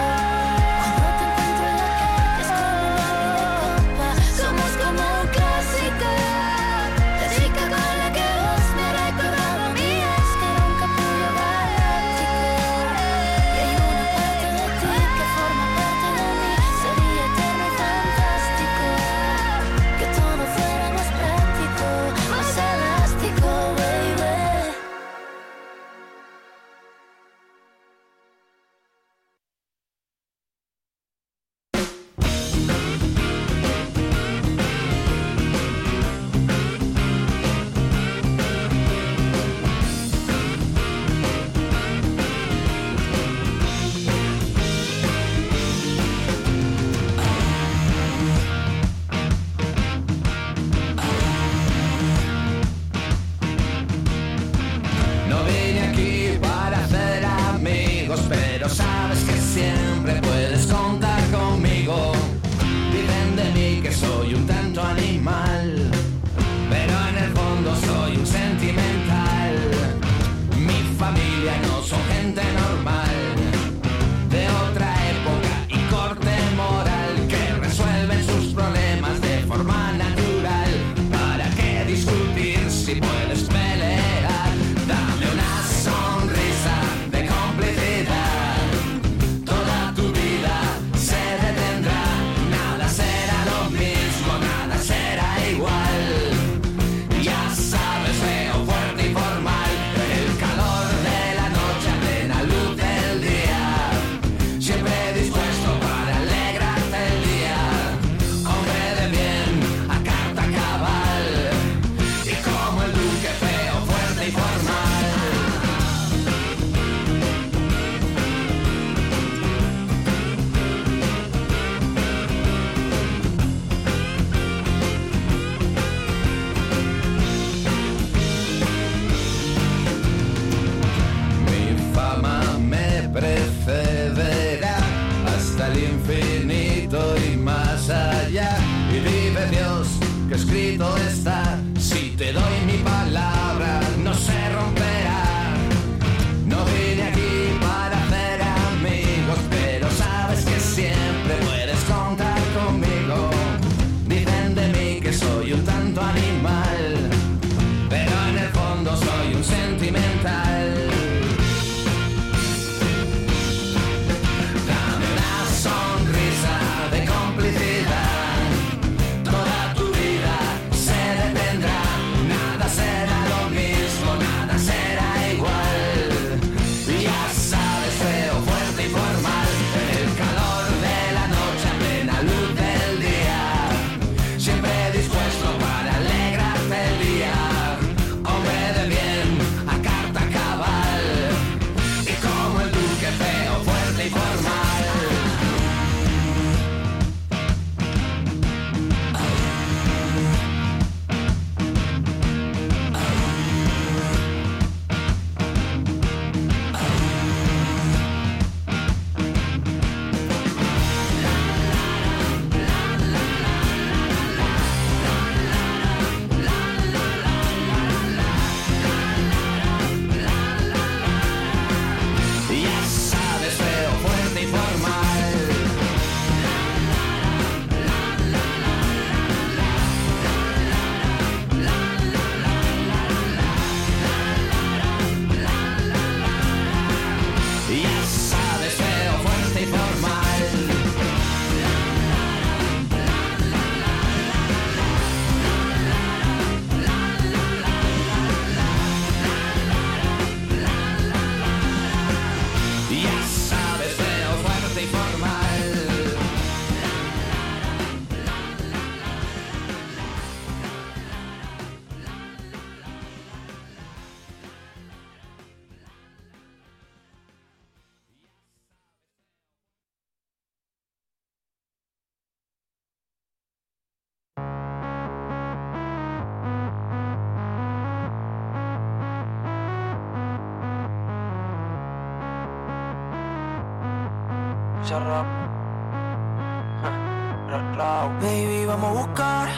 Baby, vamos a buscar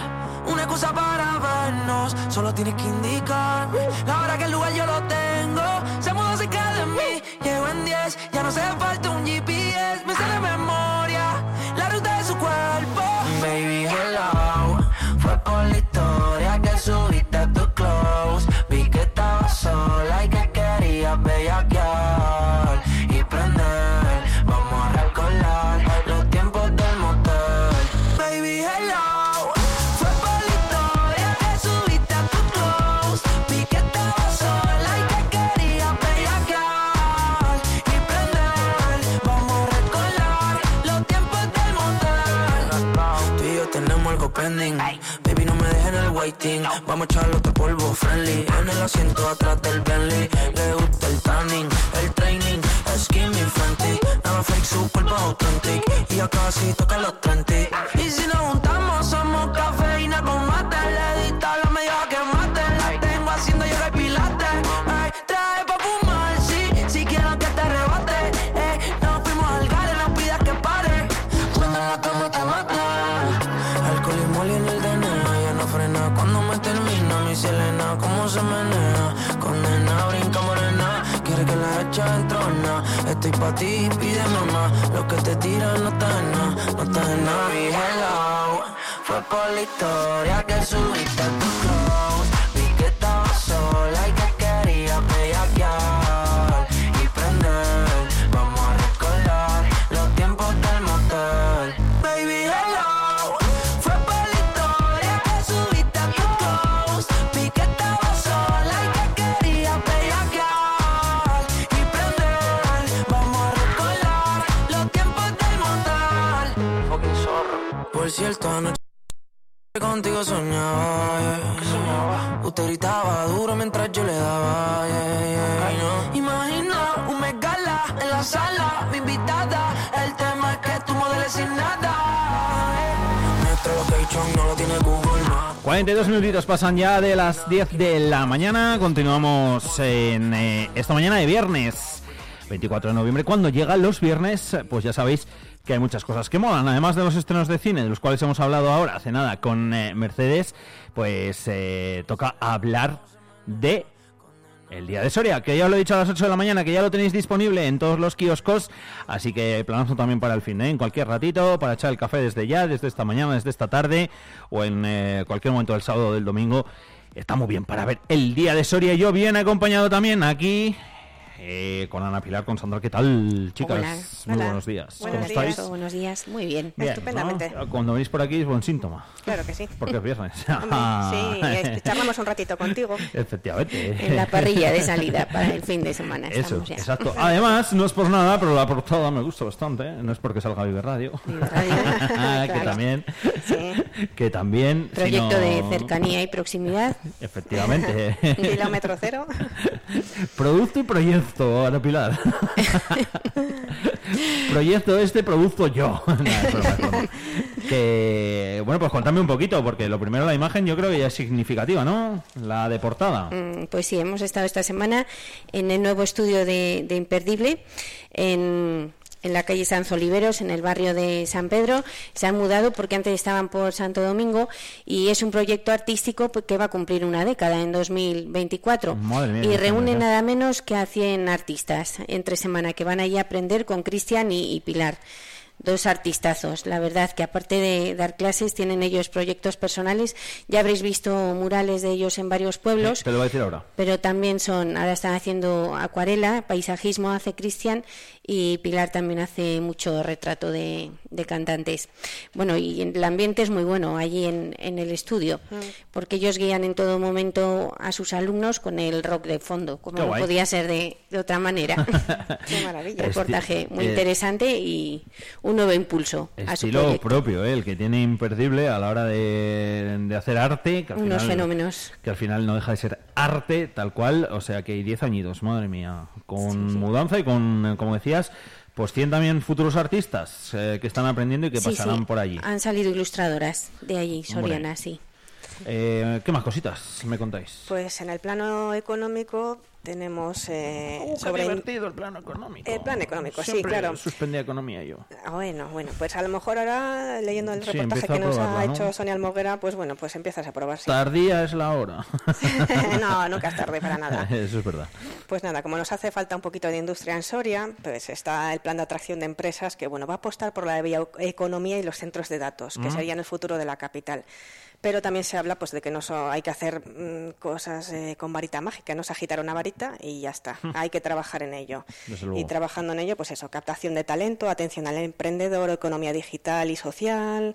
una excusa para vernos. Solo tienes que indicarme Vamos a echarle otro polvo friendly. En el asiento atrás del Bentley. Le gusta el tanning, pa' ti, pide mamá. Lo que te tiran no está en nada. No está en nada. Mi hello. Fue por la historia que subiste a tu close. Contigo soñaba, yeah. Usted gritaba duro mientras yo le daba, yeah, yeah. Imagina un megala en la sala, mi invitada. El tema es que tú modeles sin nada. eh. Nuestro location no lo tiene Google Maps. 42 minutitos pasan ya de las 10 de la mañana. Continuamos en eh, esta mañana de viernes 24 de noviembre. Cuando llegan los viernes, pues ya sabéis que hay muchas cosas que molan. Además de los estrenos de cine, de los cuales hemos hablado ahora hace nada con eh, Mercedes, pues eh, toca hablar de el día de Soria, que ya os lo he dicho a las 8 de la mañana, que ya lo tenéis disponible en todos los kioscos, así que planazo también para el fin, ¿eh? en cualquier ratito, para echar el café desde ya, desde esta mañana, desde esta tarde, o en eh, cualquier momento del sábado o del domingo. Está muy bien para ver el día de Soria. Yo bien acompañado también aquí eh, con Ana Pilar, con Sandra. ¿Qué tal, chicas? Hola, Muy hola. buenos días. Buenos ¿Cómo días, estáis? buenos días. Muy bien, Bien, estupendamente. ¿no? Cuando venís por aquí es buen síntoma. Claro que sí. Porque es viernes. Sí, charlamos un ratito contigo Efectivamente. en la parrilla de salida para el fin de semana. Eso, ya. exacto. Además, no es por nada, pero la portada me gusta bastante. ¿eh? No es porque salga Vive Radio. que Claro. también. Sí. Que también. Proyecto sino- de cercanía y proximidad. Efectivamente. Kilómetro cero. Producto y proyecto, Ana Pilar. proyecto este, producto yo. Nah, es broma, es broma. Que, bueno, pues contadme un poquito, porque lo primero la imagen yo creo que ya es significativa, ¿no? La de portada. Mm, Pues sí, hemos estado esta semana en el nuevo estudio de, de Imperdible, en, en la calle San Oliveros, en el barrio de San Pedro. Se han mudado porque antes estaban por Santo Domingo y es un proyecto artístico pues, que va a cumplir una década en 2024. Madre mía, y reúne nada menos que a 100 artistas entre semana que van allí a aprender con Cristian y, y Pilar. Dos artistazos, la verdad que aparte de dar clases tienen ellos proyectos personales. Ya habréis visto murales de ellos en varios pueblos Te lo voy a decir ahora. pero también son, ahora están haciendo acuarela, paisajismo hace Cristian y Pilar también hace mucho retrato de, de cantantes. Bueno, y el ambiente es muy bueno allí en, en el estudio, porque ellos guían en todo momento a sus alumnos con el rock de fondo, como Qué no guay. podía ser de, de otra manera. Qué maravilla. Reportaje muy Eh, interesante y un nuevo impulso a su proyecto. propio, ¿eh? el que tiene imperdible a la hora de, de hacer arte. Que al Unos final- fenómenos. Que al final no deja de ser arte tal cual, o sea que hay 10 añitos, madre mía. Con mudanza y con, como decías, pues 100 también futuros artistas eh, que están aprendiendo y que Sí, pasarán sí, por allí. Han salido ilustradoras de allí. Soriana, sí. Eh, ¿Qué más cositas me contáis? Pues en el plano económico tenemos eh, Uh, sobre divertido el plano económico. el plan económico, sí, Siempre claro. suspendía economía yo. Ah, Bueno, bueno, pues a lo mejor ahora leyendo el Sí, reportaje a que nos ha hecho Sonia Almoguera, pues bueno, pues empiezas a probar. sí. Tardía es la hora. no, nunca es tarde para nada. Eso es verdad. Pues nada, como nos hace falta un poquito de industria en Soria, pues está el plan de atracción de empresas que bueno va a apostar por la bioeconomía y los centros de datos, que Mm. serían el futuro de la capital. Pero también se habla pues de que no so- hay que hacer mm, cosas eh, con varita mágica, no se agitar una varita y ya está. hay que trabajar en ello. Y trabajando en ello, pues eso, captación de talento, atención al emprendedor, economía digital y social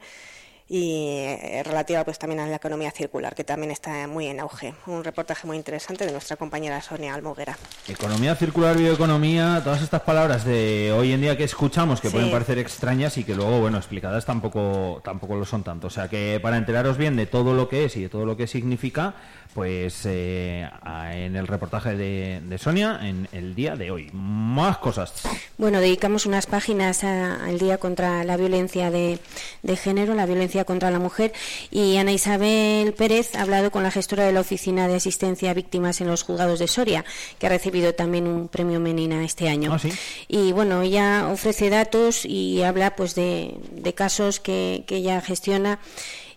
y eh, relativa pues también a la economía circular, que también está muy en auge. Un reportaje muy interesante de nuestra compañera Sonia Almoguera. Economía circular, bioeconomía, todas estas palabras de hoy en día que escuchamos que Sí. pueden parecer extrañas y que luego, bueno, explicadas tampoco, tampoco lo son tanto. O sea que para enteraros bien de todo lo que es y de todo lo que significa, pues eh, en el reportaje de, de Sonia en el día de hoy. Más cosas. Bueno, dedicamos unas páginas a- al Día contra la Violencia de, de Género, la violencia contra la mujer, y Ana Isabel Pérez ha hablado con la gestora de la Oficina de Asistencia a Víctimas en los Juzgados de Soria, que ha recibido también un premio Menina este año. Ah, sí. Y bueno, ella ofrece datos y habla pues de, de casos que, que ella gestiona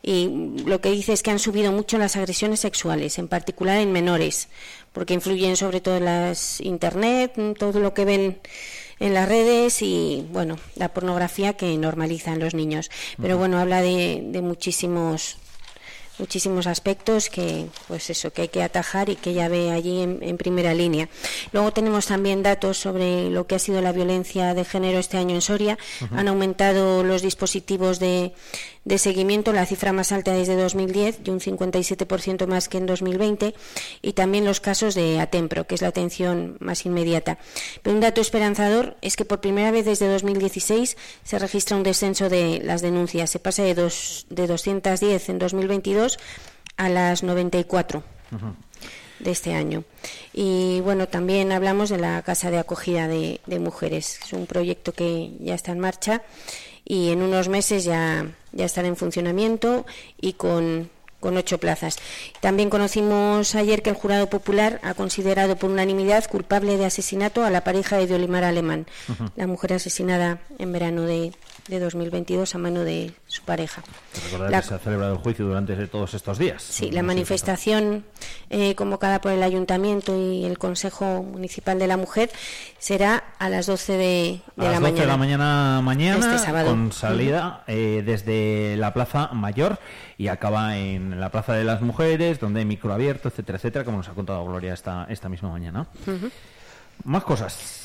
y lo que dice es que han subido mucho las agresiones sexuales, en particular en menores, porque influyen sobre todo en las internet, todo lo que ven en las redes y bueno, la pornografía que normalizan los niños. Pero bueno, habla de, de muchísimos muchísimos aspectos que pues eso que hay que atajar y que ella ve allí en, en primera línea. Luego tenemos también datos sobre lo que ha sido la violencia de género este año en Soria. Han aumentado los dispositivos de, de seguimiento, la cifra más alta desde 2010 y un 57% más que en 2020 y también los casos de Atempro, que es la atención más inmediata. Pero un dato esperanzador es que por primera vez desde 2016 se registra un descenso de las denuncias. Se pasa de, dos, de 210 en 2022 a las 94 de este año. Y bueno, también hablamos de la Casa de Acogida de, de Mujeres. Es un proyecto que ya está en marcha y en unos meses ya, ya estará en funcionamiento y con, con ocho plazas. También conocimos ayer que el jurado popular ha considerado por unanimidad culpable de asesinato a la pareja de Olimar Alemán, la mujer asesinada en verano de, de 2022 a mano de su pareja. Recordad La- que se ha celebrado el juicio durante todos estos días. Sí, la manifestación eh, convocada por el Ayuntamiento y el Consejo Municipal de la Mujer será a las 12 de, A de las la 12 de la mañana mañana, Este sábado. con salida eh, desde la Plaza Mayor y acaba en la Plaza de las Mujeres, donde hay micro abierto, etcétera, etcétera, como nos ha contado Gloria esta, esta misma mañana. Más cosas.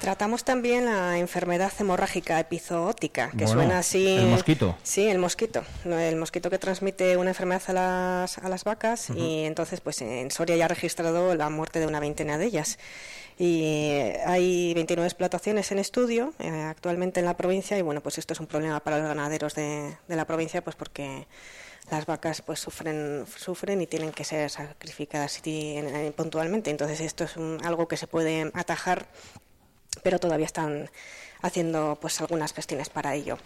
Tratamos también la enfermedad hemorrágica epizootica, que Bueno, suena así. el mosquito. Sí, el mosquito. No, El mosquito que transmite una enfermedad a las, a las vacas y entonces, pues en Soria ya ha registrado la muerte de una veintena de ellas. Y hay 29 explotaciones en estudio eh, actualmente en la provincia y bueno, pues esto es un problema para los ganaderos de, de la provincia, pues porque las vacas pues sufren sufren y tienen que ser sacrificadas y- en- en- puntualmente. Entonces esto es un- algo que se puede atajar pero todavía están haciendo pues algunas gestiones para ello.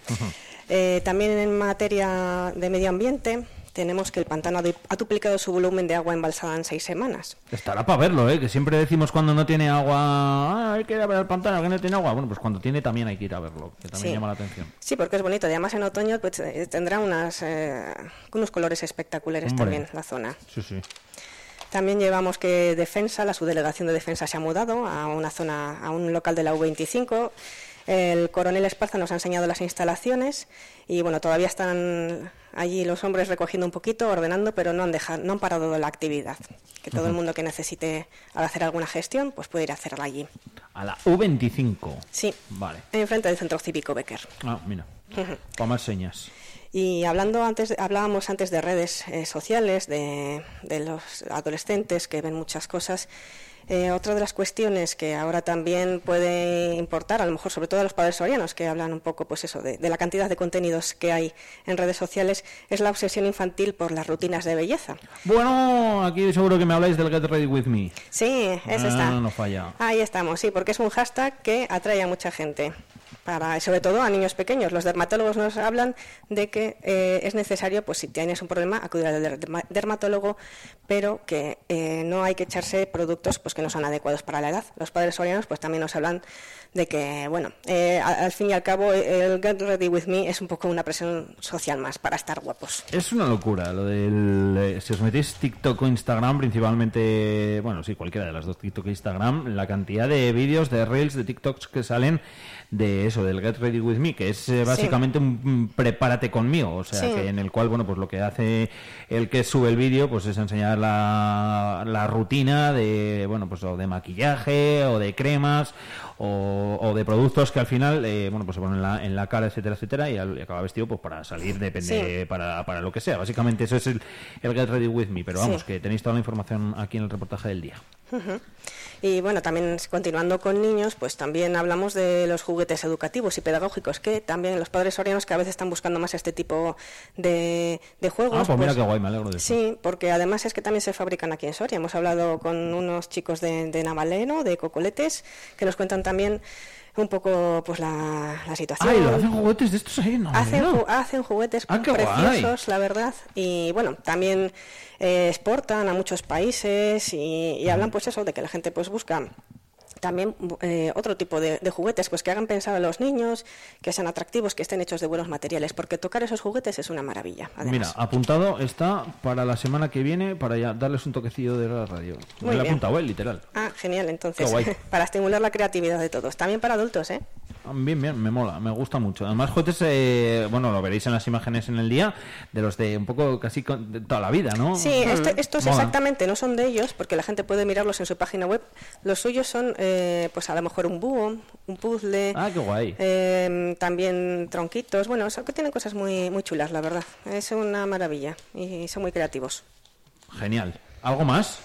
Eh, también en materia de medio ambiente tenemos que el pantano ha du- ha duplicado su volumen de agua embalsada en seis semanas. Estará para verlo, ¿eh? que siempre decimos cuando no tiene agua, "Ah, hay que ir a ver el pantano, que no tiene agua. Bueno, pues cuando tiene también hay que ir a verlo, que también Sí. llama la atención. Sí, porque es bonito. Además en otoño pues, eh, tendrá unas, eh, unos colores espectaculares Hombre. también la zona. Sí, sí. También llevamos que Defensa, la subdelegación de Defensa se ha mudado a una zona, a un local de la U25. El coronel Esparza nos ha enseñado las instalaciones y bueno, todavía están allí los hombres recogiendo un poquito, ordenando, pero no han dejado, no han parado la actividad. Que todo el mundo que necesite hacer alguna gestión, pues puede ir a hacerla allí. A la U25. Sí, Vale. enfrente del Centro Cívico Becker. Ah, mira. Para más señas. Y hablando antes, hablábamos antes de redes eh, sociales, de, de los adolescentes que ven muchas cosas. Eh, otra de las cuestiones que ahora también puede importar, a lo mejor sobre todo a los padres sorianos, que hablan un poco, pues eso, de, de la cantidad de contenidos que hay en redes sociales, es la obsesión infantil por las rutinas de belleza. Bueno, aquí seguro que me habláis del Get Ready With Me. Sí, eso Ah, está. No falla. Ahí estamos, sí, porque es un hashtag que atrae a mucha gente. Para, sobre todo a niños pequeños. Los dermatólogos nos hablan de que eh, es necesario, pues si tienes un problema, acudir al derma- dermatólogo, pero que eh, no hay que echarse productos pues que no son adecuados para la edad. Los padres sorianos pues también nos hablan de que, bueno, eh, al fin y al cabo el Get Ready With Me es un poco una presión social más para estar guapos. Es una locura lo del... eh, si os metéis TikTok o Instagram, principalmente... Bueno, sí, cualquiera de las dos, TikTok e Instagram, la cantidad de vídeos, de reels, de TikToks que salen de eso, del Get Ready With Me, que es eh, básicamente un un prepárate conmigo, o sea, Sí. que en el cual, bueno, pues lo que hace el que sube el vídeo, pues es enseñar la, la rutina de, bueno, pues o de maquillaje, o de cremas, o, o de productos que al final, eh, bueno, pues se ponen en la, en la cara, etcétera, etcétera, y, al- acaba vestido pues para salir, depende, Sí. para, para lo que sea. Básicamente eso es el, el Get Ready With Me, pero vamos, Sí. que tenéis toda la información aquí en el reportaje del día. Y bueno, también continuando con niños, pues también hablamos de los juguetes educativos y pedagógicos, que también los padres sorianos cada vez están buscando más este tipo de, de juegos. Ah, pues mira qué guay, me alegro de eso. Sí, porque además es que también se fabrican aquí en Soria. Hemos hablado con unos chicos de, de Navaleno, de Cocoletes, que nos cuentan también un poco pues la, la situación. Ay, lo hacen juguetes de estos ahí, no. Hacen, ju- hacen juguetes Ah, preciosos, la verdad. Y bueno, también eh, exportan a muchos países y, y hablan pues eso de que la gente pues busca también eh, otro tipo de, de juguetes pues que hagan pensar a los niños, que sean atractivos, que estén hechos de buenos materiales, porque tocar esos juguetes es una maravilla. Además. Mira, apuntado está para la semana que viene para ya darles un toquecillo de la radio. Muy me bien. apuntado, eh, literal. Ah, genial, entonces, para estimular la creatividad de todos. También para adultos, ¿eh? Bien, bien, me mola, me gusta mucho. Además, juguetes, eh, bueno, lo veréis en las imágenes en el día, de los de un poco casi con- de toda la vida, ¿no? Sí, este- estos Mola. exactamente no son de ellos, porque la gente puede mirarlos en su página web. Los suyos son, eh, pues a lo mejor un búho, un puzzle. Ah, qué guay. eh, también tronquitos. Bueno, que tienen cosas muy, muy chulas, la verdad. Es una maravilla y son muy creativos. Genial. ¿Algo más?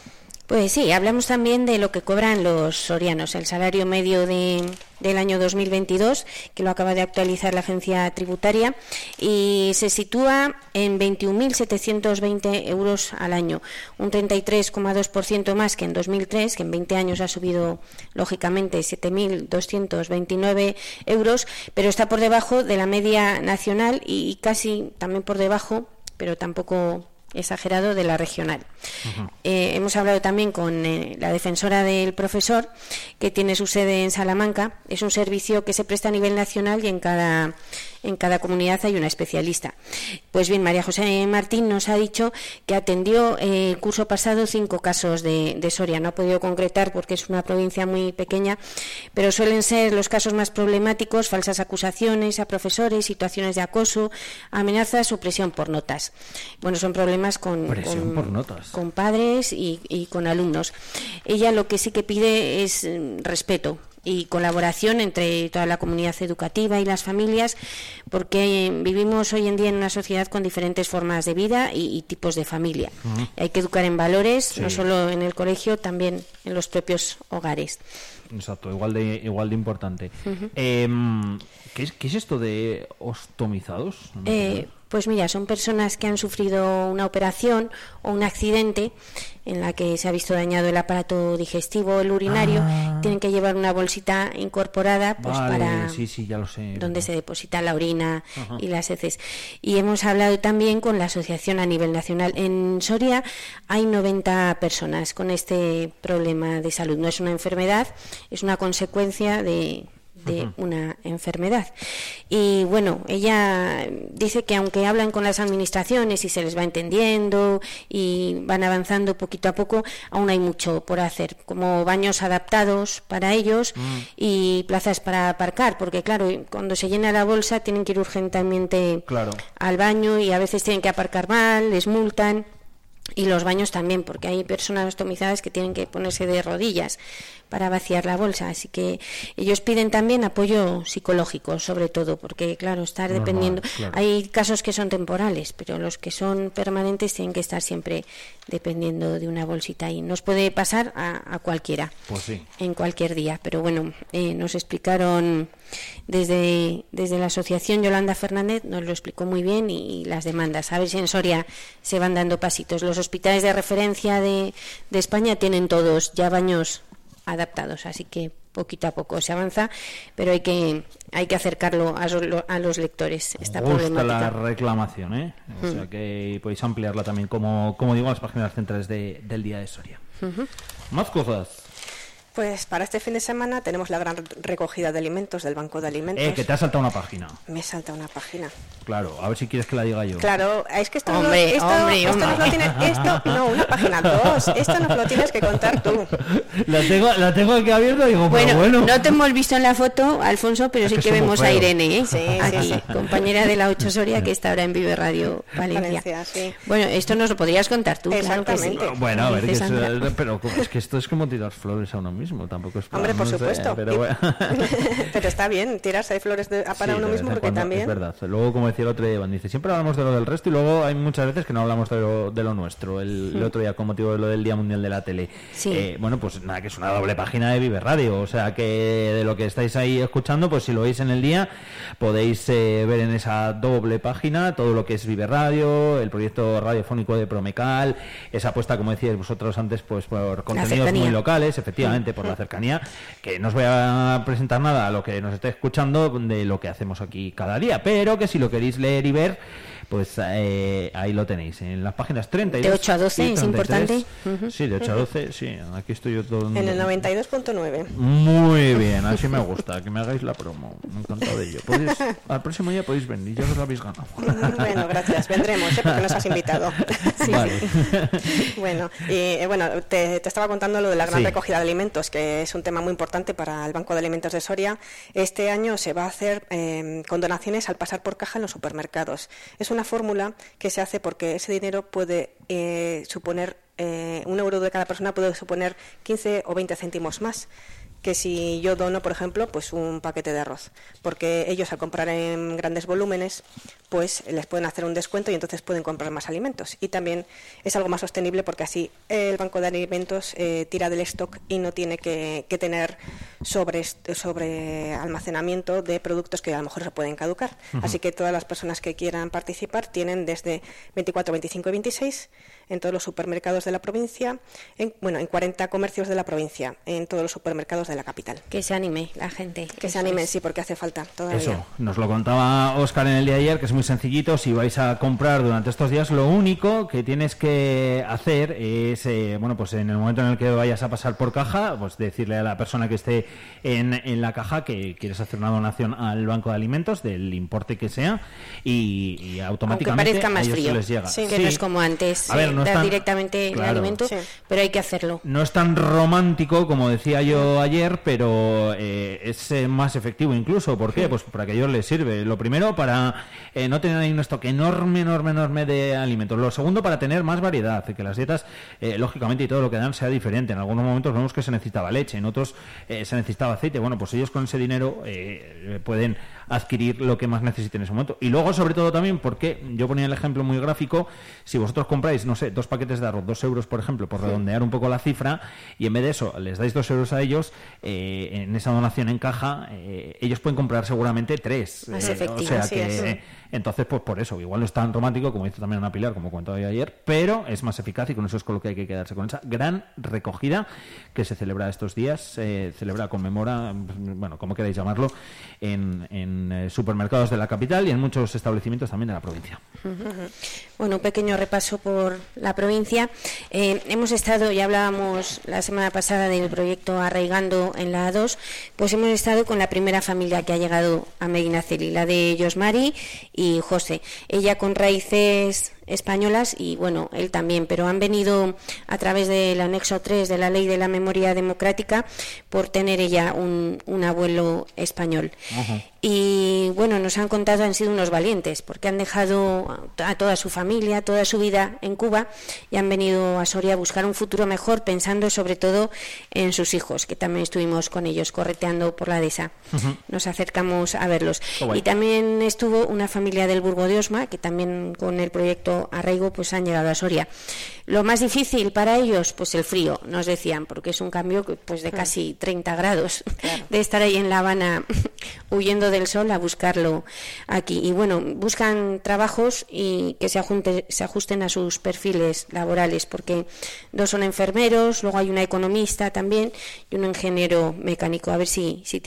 Pues sí, hablamos también de lo que cobran los sorianos, el salario medio de, del año 2022, que lo acaba de actualizar la agencia tributaria, y se sitúa en 21.720 euros al año, un 33,2% más que en 2003, que en 20 años ha subido lógicamente 7.229 euros, pero está por debajo de la media nacional y casi también por debajo, pero tampoco exagerado de la regional. Eh, hemos hablado también con eh, la defensora del profesor, que tiene su sede en Salamanca. Es un servicio que se presta a nivel nacional y en cada, en cada comunidad hay una especialista. Pues bien, María José Martín nos ha dicho que atendió eh, el curso pasado cinco casos de, de Soria. No ha podido concretar porque es una provincia muy pequeña, pero suelen ser los casos más problemáticos, falsas acusaciones a profesores, situaciones de acoso, amenazas o presión por notas. Bueno, son problemas con, Presión con- por notas. con padres y, y con alumnos. Ella lo que sí que pide es mm, respeto y colaboración entre toda la comunidad educativa y las familias, porque eh, vivimos hoy en día en una sociedad con diferentes formas de vida y, y tipos de familia. Ujú. Hay que educar en valores, Sí. no solo en el colegio, también en los propios hogares. Exacto, igual de, igual de importante. Em, ¿qué, es, ¿Qué es esto de ostomizados? No Eh, pues mira, son personas que han sufrido una operación o un accidente en la que se ha visto dañado el aparato digestivo o el urinario. Ah. Tienen que llevar una bolsita incorporada pues Vale, para sí, sí, ya lo sé. donde se deposita la orina Ajá. y las heces. Y hemos hablado también con la asociación a nivel nacional. En Soria hay 90 personas con este problema de salud. No es una enfermedad, es una consecuencia de de una enfermedad. Y bueno, ella dice que aunque hablan con las administraciones y se les va entendiendo y van avanzando poquito a poco, aún hay mucho por hacer, como baños adaptados para ellos y plazas para aparcar, porque claro, cuando se llena la bolsa tienen que ir urgentemente Claro. al baño y a veces tienen que aparcar mal, les multan. Y los baños también, porque hay personas ostomizadas que tienen que ponerse de rodillas para vaciar la bolsa. Así que ellos piden también apoyo psicológico, sobre todo, porque, claro, estar Normal, dependiendo. claro. Hay casos que son temporales, pero los que son permanentes tienen que estar siempre dependiendo de una bolsita. Y nos puede pasar a, a cualquiera Pues sí. en cualquier día. Pero bueno, eh, nos explicaron desde, desde la asociación Yolanda Fernández, nos lo explicó muy bien y, las demandas. A ver si en Soria se van dando pasitos. Los hospitales de referencia de, de España tienen todos ya baños adaptados, así que poquito a poco se avanza, pero hay que hay que acercarlo a, lo- a los lectores esta gusta problemática. la reclamación, ¿eh? O Mm. sea que podéis ampliarla también, como, como digo, a las páginas centrales de- del Día de Soria. Más cosas. Pues para este fin de semana tenemos la gran recogida de alimentos del Banco de Alimentos. Eh, que te ha saltado una página. Me salta una página. Claro, a ver si quieres que la diga yo. Claro, es que esto, no- Hombre, esto, hombre, esto nos lo hombre. tienes, esto, no, una página, dos, esto nos lo tienes que contar tú. La tengo, la tengo aquí abierta y digo, Bueno, pero bueno. no te hemos visto en la foto, Alfonso, pero Es sí que que, vemos a feos. Irene, ¿eh? Sí, aquí, sí. compañera de la 8 Soria, que está ahora en Vive Radio Valencia. Valencia, sí. Bueno, esto nos lo podrías contar tú, claro que sí. Exactamente. Bueno, a ver, que es, pero es que esto es como tirar flores a uno mismo, tampoco es plan, Hombre, por no sé, supuesto. pero Y- bueno. Pero está bien tirarse de flores de- a para Sí, uno mismo porque cuando, también... Es verdad. Luego, como decía el otro día, Iván, dice, siempre hablamos de lo del resto y luego hay muchas veces que no hablamos de lo, de lo nuestro. El, el Mm. otro día, con motivo de lo del Día Mundial de la Tele. Sí. Eh, bueno, pues nada, que es una doble página de Vive Radio. O sea, que de lo que estáis ahí escuchando, pues si lo veis en el día, podéis eh, ver en esa doble página todo lo que es Vive Radio, el proyecto radiofónico de Promecal, esa apuesta, como decíais vosotros antes, pues por contenidos muy locales, efectivamente, por la cercanía, que no os voy a presentar nada a lo que nos esté escuchando de lo que hacemos aquí cada día, pero que si lo queréis leer y ver, pues eh, ahí lo tenéis, en las páginas 32 De 8 a 12, y es 33. importante. Sí, de 8 a 12, sí, aquí estoy yo todo... En el 92.9. Muy bien, así me gusta, que me hagáis la promo, me encanta de ello. Podéis- al próximo día podéis venir, ya os lo habéis ganado. Bueno, gracias, vendremos, ¿eh? porque nos has invitado. Sí, Vale. sí. Bueno, y eh, bueno, te, te estaba contando lo de la gran Sí. recogida de alimentos, que es un tema muy importante para el Banco de Alimentos de Soria. Este año se va a hacer eh, con donaciones al pasar por caja en los supermercados. Es una fórmula que se hace porque ese dinero puede eh, suponer, eh, un euro de cada persona puede suponer 15 o 20 céntimos más que si yo dono, por ejemplo, pues un paquete de arroz, porque ellos al comprar en grandes volúmenes, pues les pueden hacer un descuento y entonces pueden comprar más alimentos. Y también es algo más sostenible porque así el Banco de Alimentos eh, tira del stock y no tiene que, que tener sobre, sobre almacenamiento de productos que a lo mejor se pueden caducar. Así que todas las personas que quieran participar tienen desde 24, 25 y 26 en todos los supermercados de la provincia, en, bueno, en 40 comercios de la provincia, en todos los supermercados de la capital. Que se anime la gente. Que se animen, sí, porque hace falta todavía. Eso, nos lo contaba Oscar en el día de ayer, que es muy sencillito. Si vais a comprar durante estos días, lo único que tienes que hacer es, eh, bueno, pues en el momento en el que vayas a pasar por caja, pues decirle a la persona que esté en, en la caja que quieres hacer una donación al Banco de Alimentos del importe que sea y, y Aunque automáticamente parezca a más ellos se frío, les llega. que no es como antes, A ver, no es dar tan- directamente claro. el alimento, pero hay que hacerlo. No es tan romántico como decía yo ayer, pero eh, es eh, más efectivo incluso. ¿Por qué? Pues para que ellos les sirve. Lo primero, para eh, no tener ahí un stock enorme, enorme, enorme de alimentos. Lo segundo, para tener más variedad, que las dietas, eh, lógicamente, y todo lo que dan sea diferente. En algunos momentos vemos que se necesitaba leche, en otros eh, se necesitaba aceite. Bueno, pues ellos con ese dinero eh, pueden adquirir lo que más necesiten en ese momento. Y luego, sobre todo, también, porque yo ponía el ejemplo muy gráfico, si vosotros compráis, no sé, dos paquetes de arroz, dos euros, por ejemplo, por redondear un poco la cifra, y en vez de eso les dais dos euros a ellos, eh, en esa donación en caja, eh, ellos pueden comprar seguramente tres. Más Eh, efectivo, o sea que, es. Entonces, pues por eso, igual no es tan romántico como dice también Ana Pilar, como contaba yo ayer, pero es más eficaz y con eso es con lo que hay que quedarse, con esa gran recogida que se celebra estos días, se celebra, conmemora, bueno, como queráis llamarlo, en, en, eh, supermercados de la capital y en muchos establecimientos también de la provincia. Bueno, un pequeño repaso por la provincia. Eh, hemos estado, ya hablábamos la semana pasada del proyecto Arraigando en la A2, pues hemos estado con la primera familia que ha llegado a Medinaceli, la de Josmari y José. Ella con raíces españolas y bueno, él también, pero han venido a través del anexo 3 de la Ley de la Memoria Democrática por tener ella un, un abuelo español. Y bueno, nos han contado, han sido unos valientes, porque han dejado a toda su familia, toda su vida en Cuba y han venido a Soria a buscar un futuro mejor, pensando sobre todo en sus hijos, que también estuvimos con ellos correteando por la dehesa. Nos acercamos a verlos. Y también estuvo una familia del Burgo de Osma, que también con el proyecto arraigo pues han llegado a Soria. Lo más difícil para ellos, pues el frío, nos decían, porque es un cambio pues de casi 30 grados, de estar ahí en La Habana huyendo del sol a buscarlo aquí. Y bueno, buscan trabajos y que se, ajunte, se ajusten a sus perfiles laborales, porque dos son enfermeros, luego hay una economista también y un ingeniero mecánico. A ver si, si